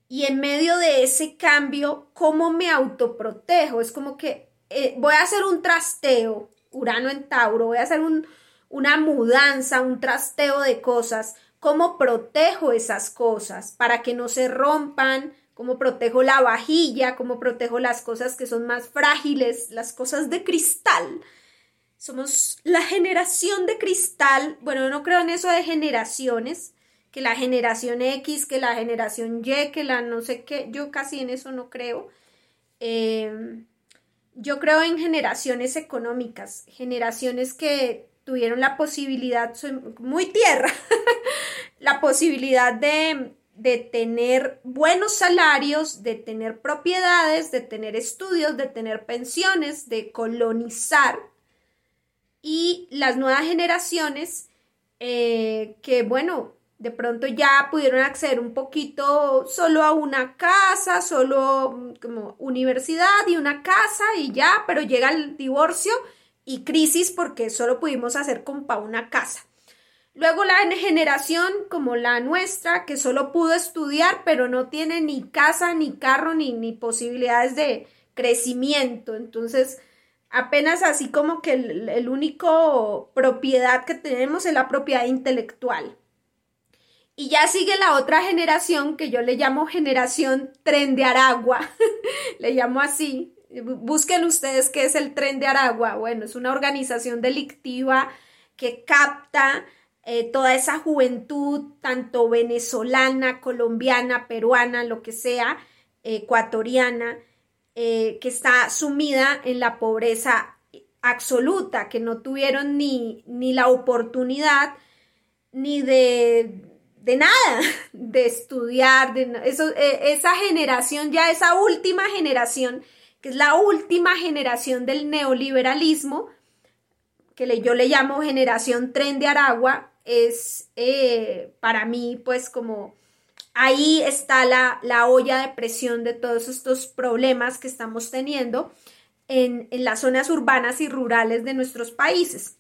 Y en medio de ese cambio, ¿cómo me autoprotejo? Es como que eh, voy a hacer un trasteo, Urano en Tauro, voy a hacer una mudanza, un trasteo de cosas, cómo protejo esas cosas para que no se rompan, cómo protejo la vajilla, cómo protejo las cosas que son más frágiles, las cosas de cristal. Somos la generación de cristal, bueno, no creo en eso de generaciones, que la generación X, que la generación Y, que la no sé qué, yo casi en eso no creo. Eh, yo creo en generaciones económicas, generaciones que tuvieron la posibilidad, muy tierra, *laughs* la posibilidad de, de tener buenos salarios, de tener propiedades, de tener estudios, de tener pensiones, de colonizar. Y las nuevas generaciones eh, que, bueno, de pronto ya pudieron acceder un poquito solo a una casa, solo mm, como universidad y una casa y ya, pero llega el divorcio y crisis porque solo pudimos hacer compa una casa. Luego la generación como la nuestra, que solo pudo estudiar, pero no tiene ni casa, ni carro, ni, ni posibilidades de crecimiento. Entonces, apenas así como que el, el único propiedad que tenemos es la propiedad intelectual. Y ya sigue la otra generación que yo le llamo generación tren de Aragua, *laughs* le llamo así. Busquen ustedes qué es el tren de Aragua. Bueno, es una organización delictiva que capta eh, toda esa juventud, tanto venezolana, colombiana, peruana, lo que sea, ecuatoriana, eh, que está sumida en la pobreza absoluta, que no tuvieron ni, ni la oportunidad ni de, de nada, *laughs* de estudiar, de eso, esa generación, ya esa última generación, que es la última generación del neoliberalismo, que yo le llamo generación tren de Aragua, es eh, para mí pues como ahí está la, la, olla de presión de todos estos problemas que estamos teniendo en, las zonas urbanas y rurales de nuestros países.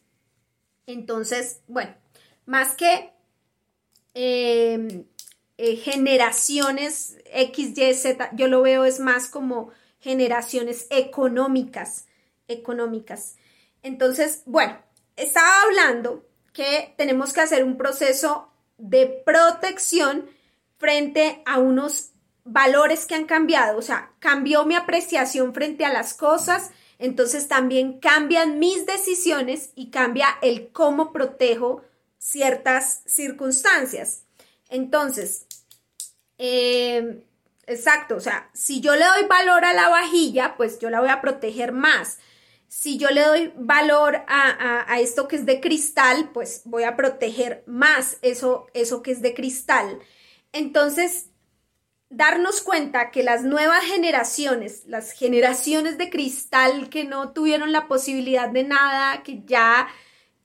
Entonces, bueno, más que em, eh, generaciones X, Y, Z, yo lo veo es más como generaciones económicas, económicas. Entonces, bueno, estaba hablando que tenemos que hacer un proceso de protección frente a unos valores que han cambiado, o sea, cambió mi apreciación frente a las cosas, entonces también cambian mis decisiones y cambia el cómo protejo ciertas circunstancias. Entonces, eh, exacto, o sea, si yo le doy valor a la vajilla, pues yo la voy a proteger más si yo le doy valor a, esto que es de cristal, pues voy a proteger más eso, eso que es de cristal. Entonces, darnos cuenta que las nuevas generaciones, las generaciones de cristal que no tuvieron la posibilidad de nada, que ya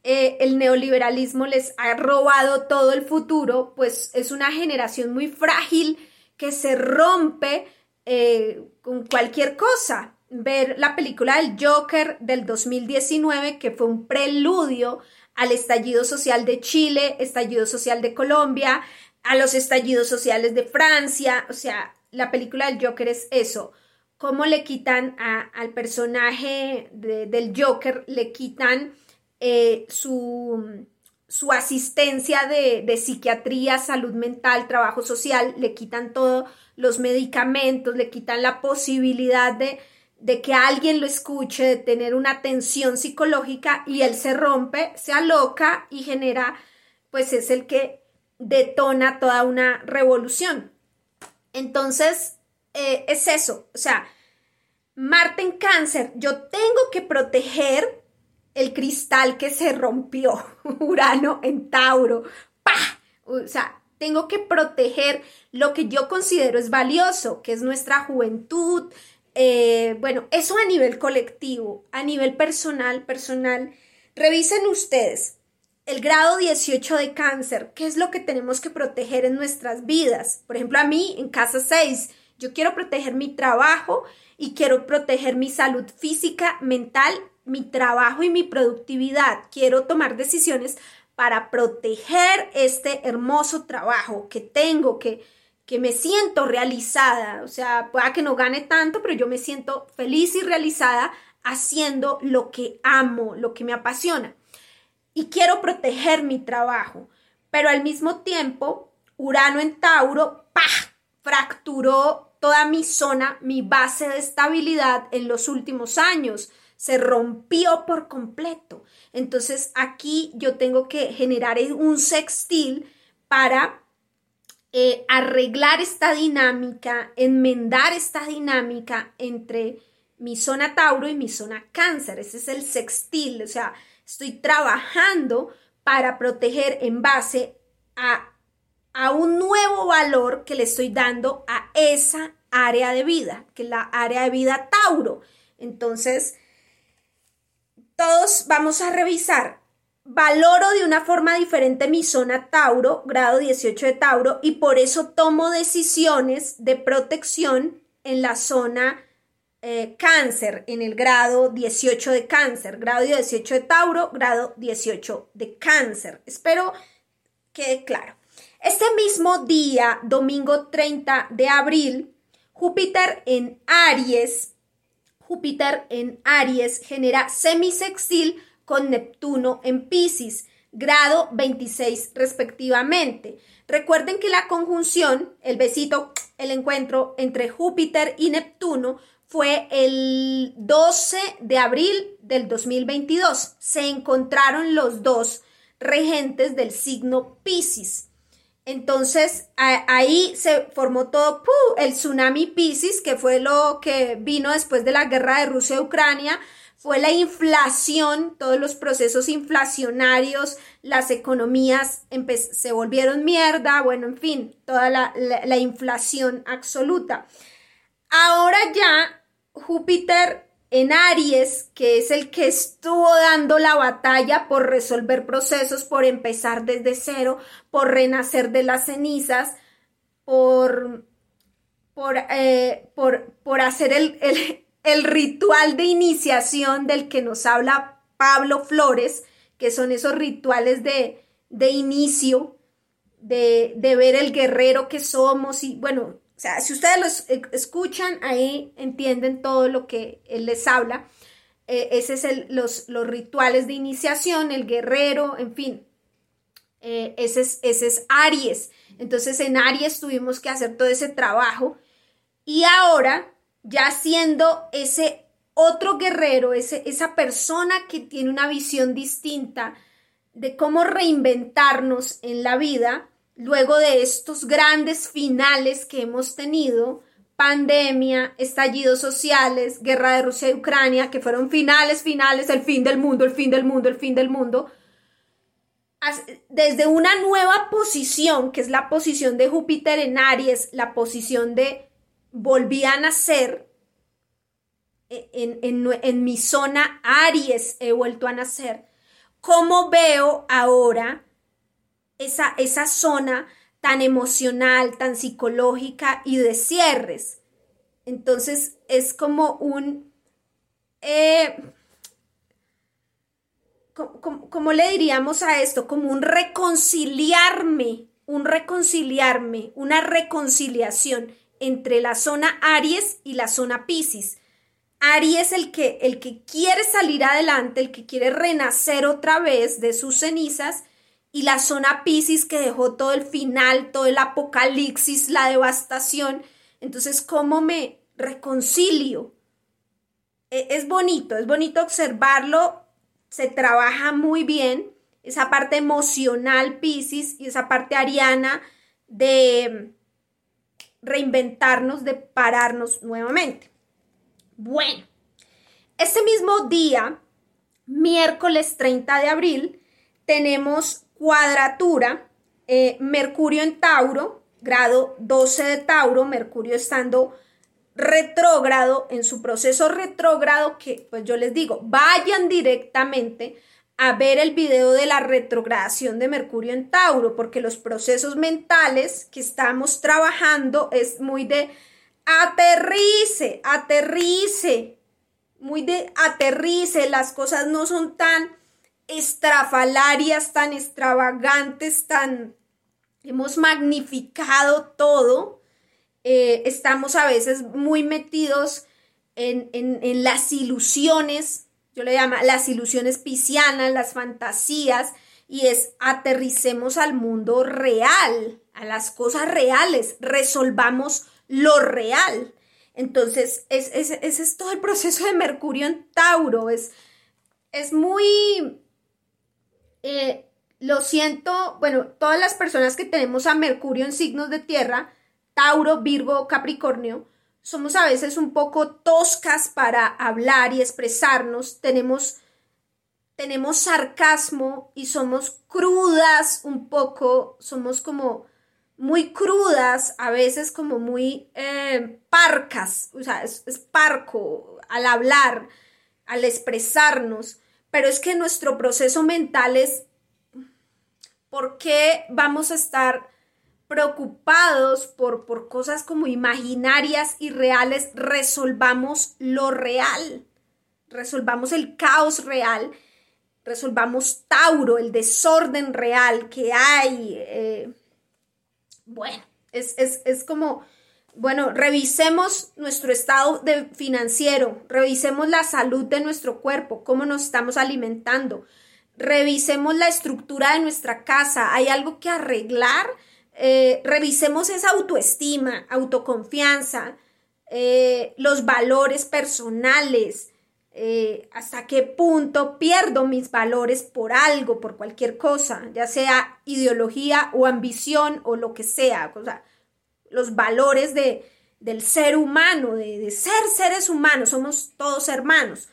eh, el neoliberalismo les ha robado todo el futuro, pues es una generación muy frágil que se rompe eh, con cualquier cosa ver la película del Joker del 2019, que fue un preludio al estallido social de Chile, estallido social de Colombia, a los estallidos sociales de Francia. O sea, la película del Joker es eso. Cómo le quitan al personaje del Joker, le quitan eh, su, su, asistencia de, de psiquiatría, salud mental, trabajo social, le quitan todos los medicamentos, le quitan la posibilidad de, de que alguien lo escuche, de tener una tensión psicológica y él se rompe, se aloca y genera, pues es el que detona toda una revolución. Entonces, eh, es eso, o sea, Marte en cáncer, yo tengo que proteger el cristal que se rompió, *laughs* Urano en Tauro, ¡pah! O sea, tengo que proteger lo que yo considero es valioso, que es nuestra juventud, eh, bueno, eso a nivel colectivo, a nivel personal, personal. Revisen ustedes el grado 18 de cáncer, qué es lo que tenemos que proteger en nuestras vidas. Por ejemplo, a mí en casa 6, yo quiero proteger mi trabajo y quiero proteger mi salud física, mental, mi trabajo y mi productividad. Quiero tomar decisiones para proteger este hermoso trabajo que tengo, que, que me siento realizada, o sea, pueda que no gane tanto, pero yo me siento feliz y realizada haciendo lo que amo, lo que me apasiona. Y quiero proteger mi trabajo, pero al mismo tiempo, Urano en Tauro, fracturó toda mi zona, mi base de estabilidad en los últimos años. Se rompió por completo. Entonces aquí yo tengo que generar un sextil para eh, arreglar esta dinámica, enmendar esta dinámica entre mi zona Tauro y mi zona Cáncer. Ese es el sextil, o sea, estoy trabajando para proteger en base a, a un nuevo valor que le estoy dando a esa área de vida, que es la área de vida Tauro. Entonces, todos vamos a revisar valoro de una forma diferente mi zona Tauro, grado 18 de Tauro, y por eso tomo decisiones de protección en la zona eh, cáncer, en el grado 18 de cáncer, grado 18 de Tauro, grado 18 de cáncer. Espero quede claro. Este mismo día, domingo 30 de abril, Júpiter en Aries, Júpiter en Aries genera semisextil con Neptuno en Pisces, grado 26 respectivamente. Recuerden que la conjunción, el besito, el encuentro entre Júpiter y Neptuno fue el 12 de abril del 2022. Se encontraron los dos regentes del signo Pisces. Entonces ahí se formó todo el tsunami Pisces, que fue lo que vino después de la guerra de Rusia-Ucrania, fue la inflación, todos los procesos inflacionarios, las economías se volvieron mierda, bueno, en fin, toda la, la inflación absoluta. Ahora ya Júpiter en Aries, que es el que estuvo dando la batalla por resolver procesos, por empezar desde cero, por renacer de las cenizas, por, por, eh, por, hacer el, el, ritual de iniciación del que nos habla Pablo Flores, que son esos rituales de, de inicio, de, de ver el guerrero que somos y bueno, sea, si ustedes los escuchan, ahí entienden todo lo que él les habla. Eh, ese es el, los, los, rituales de iniciación, el guerrero, en fin. Eh, ese, es, ese es Aries. Entonces en Aries tuvimos que hacer todo ese trabajo. Y ahora, ya siendo ese otro guerrero, ese, esa persona que tiene una visión distinta de cómo reinventarnos en la vida, luego de estos grandes finales que hemos tenido, pandemia, estallidos sociales, guerra de Rusia y Ucrania, que fueron finales, finales, el fin del mundo, el fin del mundo, el fin del mundo, desde una nueva posición, que es la posición de Júpiter en Aries, la posición de volví a nacer, e, en, en mi zona Aries he vuelto a nacer, ¿cómo veo ahora esa, esa zona tan emocional, tan psicológica y de cierres. Entonces es como un... Eh, ¿cómo, le diríamos a esto? Como un reconciliarme, un reconciliarme, una reconciliación entre la zona Aries y la zona Pisces. Aries el que, el que quiere salir adelante, el que quiere renacer otra vez de sus cenizas, y la zona Pisces que dejó todo el final, todo el apocalipsis, la devastación. Entonces, ¿cómo me reconcilio? E, es bonito, es bonito observarlo, se trabaja muy bien esa parte emocional Pisces y esa parte ariana de reinventarnos, de pararnos nuevamente. Bueno, ese mismo día, miércoles 30 de abril, tenemos cuadratura, eh, Mercurio en Tauro, grado 12 de Tauro, Mercurio estando retrógrado, en su proceso retrógrado, que pues yo les digo, vayan directamente a ver el video de la retrogradación de Mercurio en Tauro, porque los procesos mentales que estamos trabajando es muy de aterrice, aterrice, muy de aterrice, las cosas no son tan estrafalarias, tan extravagantes, tan... Hemos magnificado todo. Eh, estamos a veces muy metidos en, en, las ilusiones, yo le llamo las ilusiones piscianas, las fantasías, y es aterricemos al mundo real, a las cosas reales, resolvamos lo real. Entonces, ese es, es, todo el proceso de Mercurio en Tauro, es, es muy eh, lo siento, bueno, todas las personas que tenemos a Mercurio en signos de tierra, Tauro, Virgo, Capricornio, somos a veces un poco toscas para hablar y expresarnos, tenemos, tenemos sarcasmo y somos crudas un poco, somos como muy crudas, a veces como muy eh, parcas, o sea, es parco al hablar, al expresarnos pero es que nuestro proceso mental es, ¿por qué vamos a estar preocupados por, por cosas como imaginarias y reales? Resolvamos lo real, resolvamos el caos real, resolvamos Tauro, el desorden real que hay. Eh, bueno, es, es como bueno, revisemos nuestro estado de financiero, revisemos la salud de nuestro cuerpo, cómo nos estamos alimentando, revisemos la estructura de nuestra casa, hay algo que arreglar, eh, revisemos esa autoestima, autoconfianza, eh, los valores personales, eh, hasta qué punto pierdo mis valores por algo, por cualquier cosa, ya sea ideología o ambición o lo que sea. Sea los valores de, del ser humano, de, ser seres humanos, somos todos hermanos.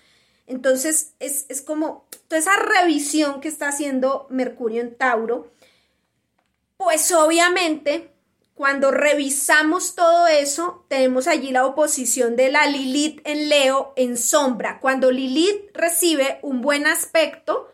Entonces, es, es como toda esa revisión que está haciendo Mercurio en Tauro, pues obviamente cuando revisamos todo eso, tenemos allí la oposición de la Lilith en Leo en sombra. Cuando Lilith recibe un buen aspecto,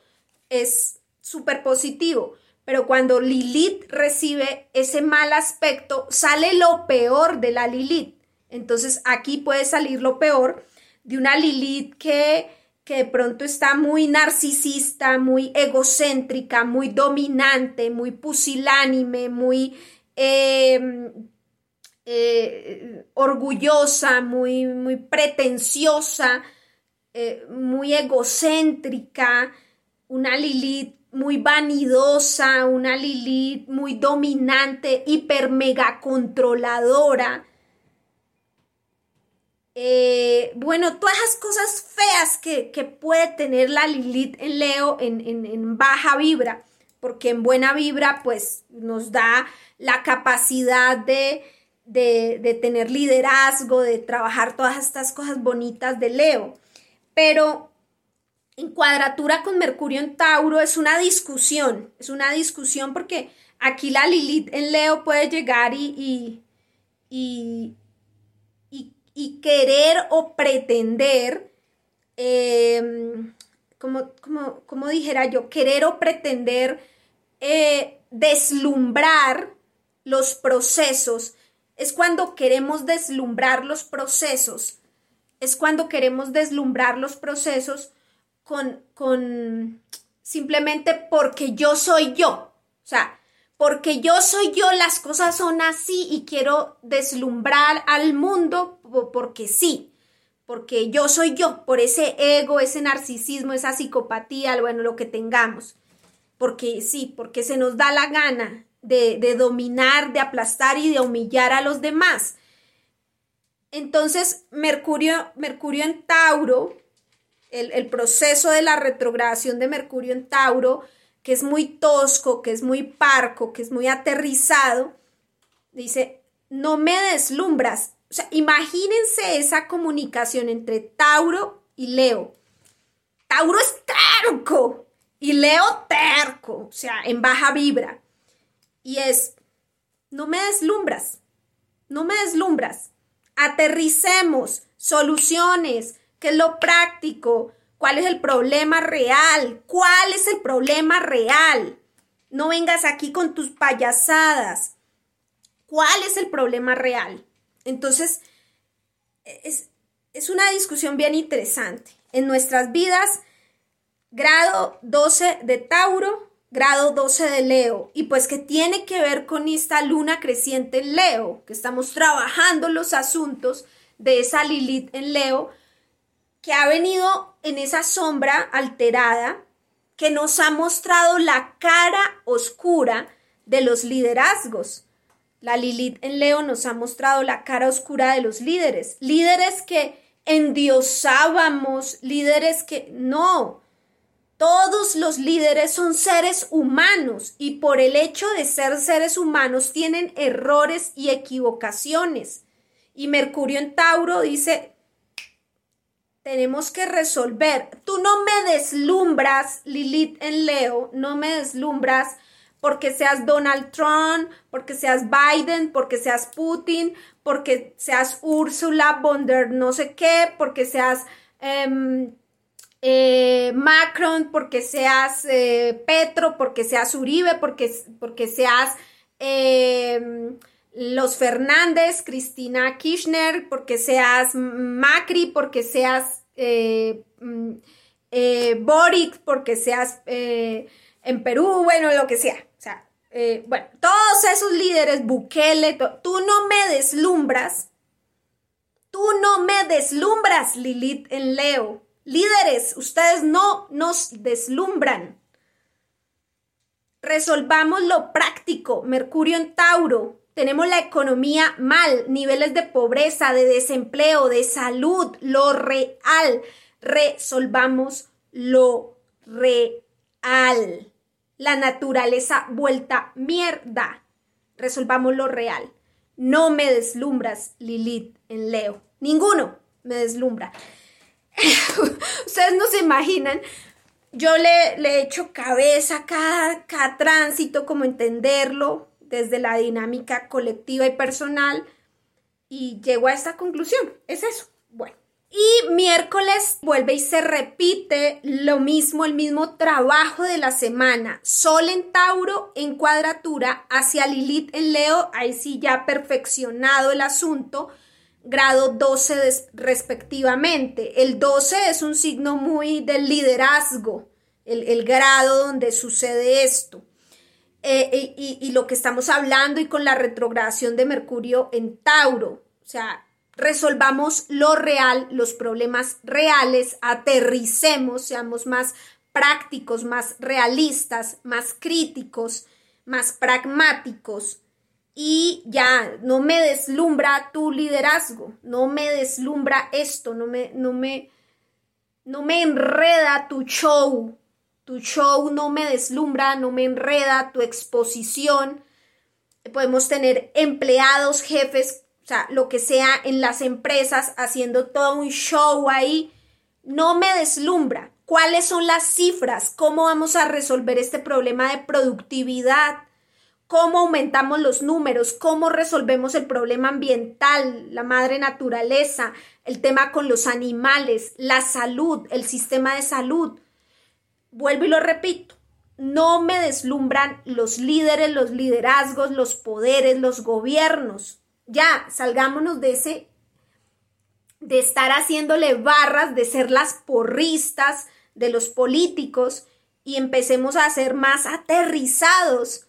es súper positivo. Pero cuando Lilith recibe ese mal aspecto, sale lo peor de la Lilith. Entonces aquí puede salir lo peor de una Lilith que, que de pronto está muy narcisista, muy egocéntrica, muy dominante, muy pusilánime, muy Em, eh, orgullosa, muy, muy pretenciosa, eh, muy egocéntrica, una Lilith muy vanidosa, una Lilith muy dominante, hiper mega controladora. Eh, bueno, todas esas cosas feas que, puede tener la Lilith en Leo en, en baja vibra, porque en buena vibra pues nos da la capacidad de, de, tener liderazgo, de trabajar todas estas cosas bonitas de Leo. Pero en cuadratura con Mercurio en Tauro es una discusión, es una discusión porque aquí la Lilith en Leo puede llegar y, y, y, querer o pretender, em, como, como, dijera yo, querer o pretender eh, deslumbrar los procesos, es cuando queremos deslumbrar los procesos, es cuando queremos deslumbrar los procesos con, con simplemente porque yo soy yo, o sea, porque yo soy yo, las cosas son así y quiero deslumbrar al mundo porque sí, porque yo soy yo, por ese ego, ese narcisismo, esa psicopatía, bueno, lo que tengamos, porque sí, porque se nos da la gana de, dominar, de aplastar y de humillar a los demás. Entonces, Mercurio, Mercurio en Tauro, el, el, proceso de la retrogradación de Mercurio en Tauro, que es muy tosco, que es muy parco, que es muy aterrizado, dice, no me deslumbras. O sea, imagínense esa comunicación entre Tauro y Leo. Tauro es terco y Leo terco, o sea, en baja vibra y es, no me deslumbras, no me deslumbras. Aterricemos soluciones, qué es lo práctico, cuál es el problema real, cuál es el problema real. No vengas aquí con tus payasadas. ¿Cuál es el problema real? Entonces, es, es una discusión bien interesante. En nuestras vidas, grado 12 de Tauro, grado 12 de Leo y pues que tiene que ver con esta luna creciente en Leo, que estamos trabajando los asuntos de esa Lilith en Leo, que ha venido en esa sombra alterada, que nos ha mostrado la cara oscura de los liderazgos. La Lilith en Leo nos ha mostrado la cara oscura de los líderes, líderes que endiosábamos, líderes que no, todos los líderes son seres humanos y por el hecho de ser seres humanos tienen errores y equivocaciones. Y Mercurio en Tauro dice, tenemos que resolver. Tú no me deslumbras, Lilith en Leo, no me deslumbras porque seas Donald Trump, porque seas Biden, porque seas Putin, porque seas Úrsula von der no sé qué, porque seas... Em, eh, Macron, porque seas eh, Petro, porque seas Uribe, porque, porque seas eh, los Fernández, Cristina Kirchner, porque seas Macri, porque seas mm, Boric, porque seas en Perú, bueno, lo que sea. O sea, bueno, todos esos líderes, Bukele, tú no me deslumbras, tú no me deslumbras, Lilith en Leo. Líderes, ustedes no nos deslumbran. Resolvamos lo práctico. Mercurio en Tauro. Tenemos la economía mal, niveles de pobreza, de desempleo, de salud, lo real. Resolvamos lo real. La naturaleza vuelta mierda. Resolvamos lo real. No me deslumbras, Lilith, en Leo. Ninguno me deslumbra. *laughs* Ustedes no se imaginan. Yo le, le he hecho cabeza cada, cada tránsito, como entenderlo desde la dinámica colectiva y personal. Y llego a esta conclusión. Es eso. Bueno. Y miércoles vuelve y se repite lo mismo, el mismo trabajo de la semana. Sol en Tauro en cuadratura hacia Lilith en Leo, ahí sí ya perfeccionado el asunto, grado 12 respectivamente. El 12 es un signo muy del liderazgo, el, grado donde sucede esto. Eh, y, y lo que estamos hablando y con la retrogradación de Mercurio en Tauro, o sea, resolvamos lo real, los problemas reales, aterricemos, seamos más prácticos, más realistas, más críticos, más pragmáticos. Y ya no me deslumbra tu liderazgo, no me deslumbra esto, no me, no me, no me enreda tu show, tu show no me deslumbra, no me enreda tu exposición. Podemos tener empleados, jefes o sea, lo que sea en las empresas, haciendo todo un show ahí, no me deslumbra. ¿Cuáles son las cifras? ¿Cómo vamos a resolver este problema de productividad? ¿Cómo aumentamos los números? ¿Cómo resolvemos el problema ambiental, la madre naturaleza, el tema con los animales, la salud, el sistema de salud? Vuelvo y lo repito. No me deslumbran los líderes, los liderazgos, los poderes, los gobiernos ya, salgámonos de ese, de estar haciéndole barras, de ser las porristas de los políticos y empecemos a ser más aterrizados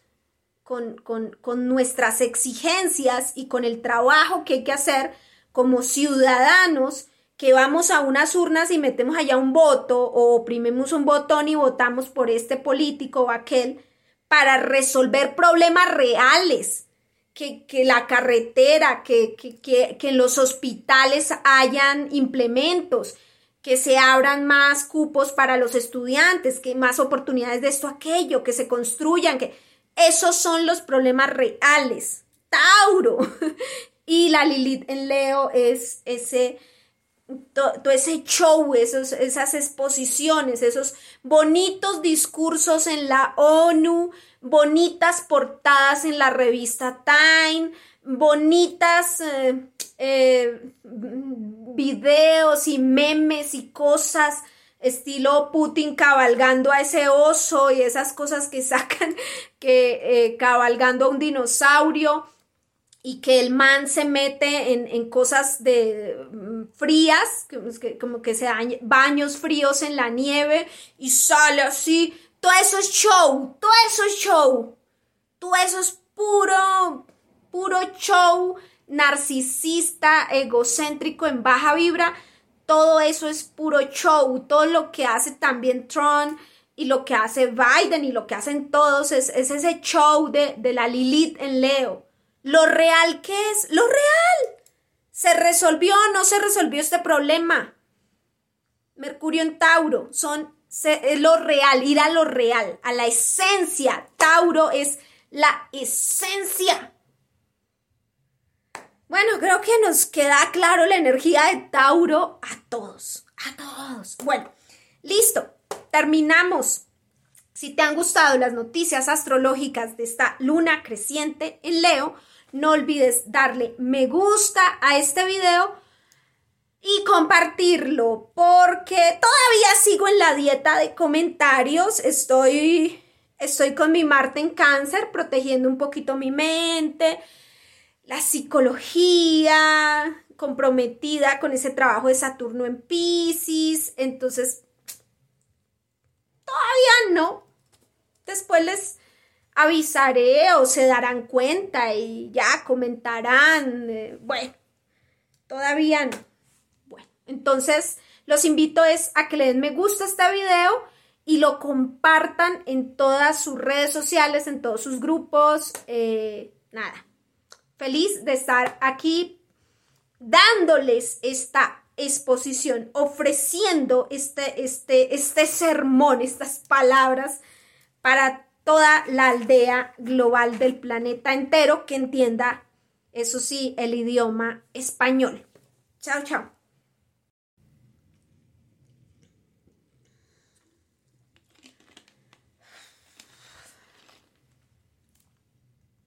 con, con nuestras exigencias y con el trabajo que hay que hacer como ciudadanos que vamos a unas urnas y metemos allá un voto o oprimimos un botón y votamos por este político o aquel para resolver problemas reales que, la carretera, que, que, en los hospitales hayan implementos, que se abran más cupos para los estudiantes, que más oportunidades de esto, aquello, que se construyan, que esos son los problemas reales. Tauro. *laughs* y la Lilith en Leo es ese todo, ese show, esos, esas exposiciones, esos bonitos discursos en la ONU, bonitas portadas en la revista Time, bonitas eh, eh, videos y memes y cosas estilo Putin cabalgando a ese oso y esas cosas que sacan que eh, cabalgando a un dinosaurio y que el man se mete en, cosas de mm, frías, como que se baños fríos en la nieve y sale así, todo eso es show, todo eso es show, todo eso es puro, puro show narcisista, egocéntrico, en baja vibra, todo eso es puro show, todo lo que hace también Trump y lo que hace Biden y lo que hacen todos es, ese show de, de la Lilith en Leo lo real que es, lo real. ¿Se resolvió o no se resolvió este problema? Mercurio en Tauro son es lo real, ir a lo real, a la esencia. Tauro es la esencia. Bueno, creo que nos queda claro la energía de Tauro a todos, a todos. Bueno, listo, terminamos. Si te han gustado las noticias astrológicas de esta luna creciente en Leo, no olvides darle me gusta a este video y compartirlo porque todavía sigo en la dieta de comentarios. Estoy, estoy con mi Marte en cáncer, protegiendo un poquito mi mente, la psicología, comprometida con ese trabajo de Saturno en Pisces. Entonces, todavía no. Después les avisaré o se darán cuenta y ya comentarán. Eh, bueno, todavía no. Bueno, entonces los invito es a que le den me gusta a este video y lo compartan en todas sus redes sociales, en todos sus grupos. Eh, nada, feliz de estar aquí dándoles esta exposición, ofreciendo este, este, este sermón, estas palabras para toda la aldea global del planeta entero que entienda, eso sí, el idioma español. Chao, chao.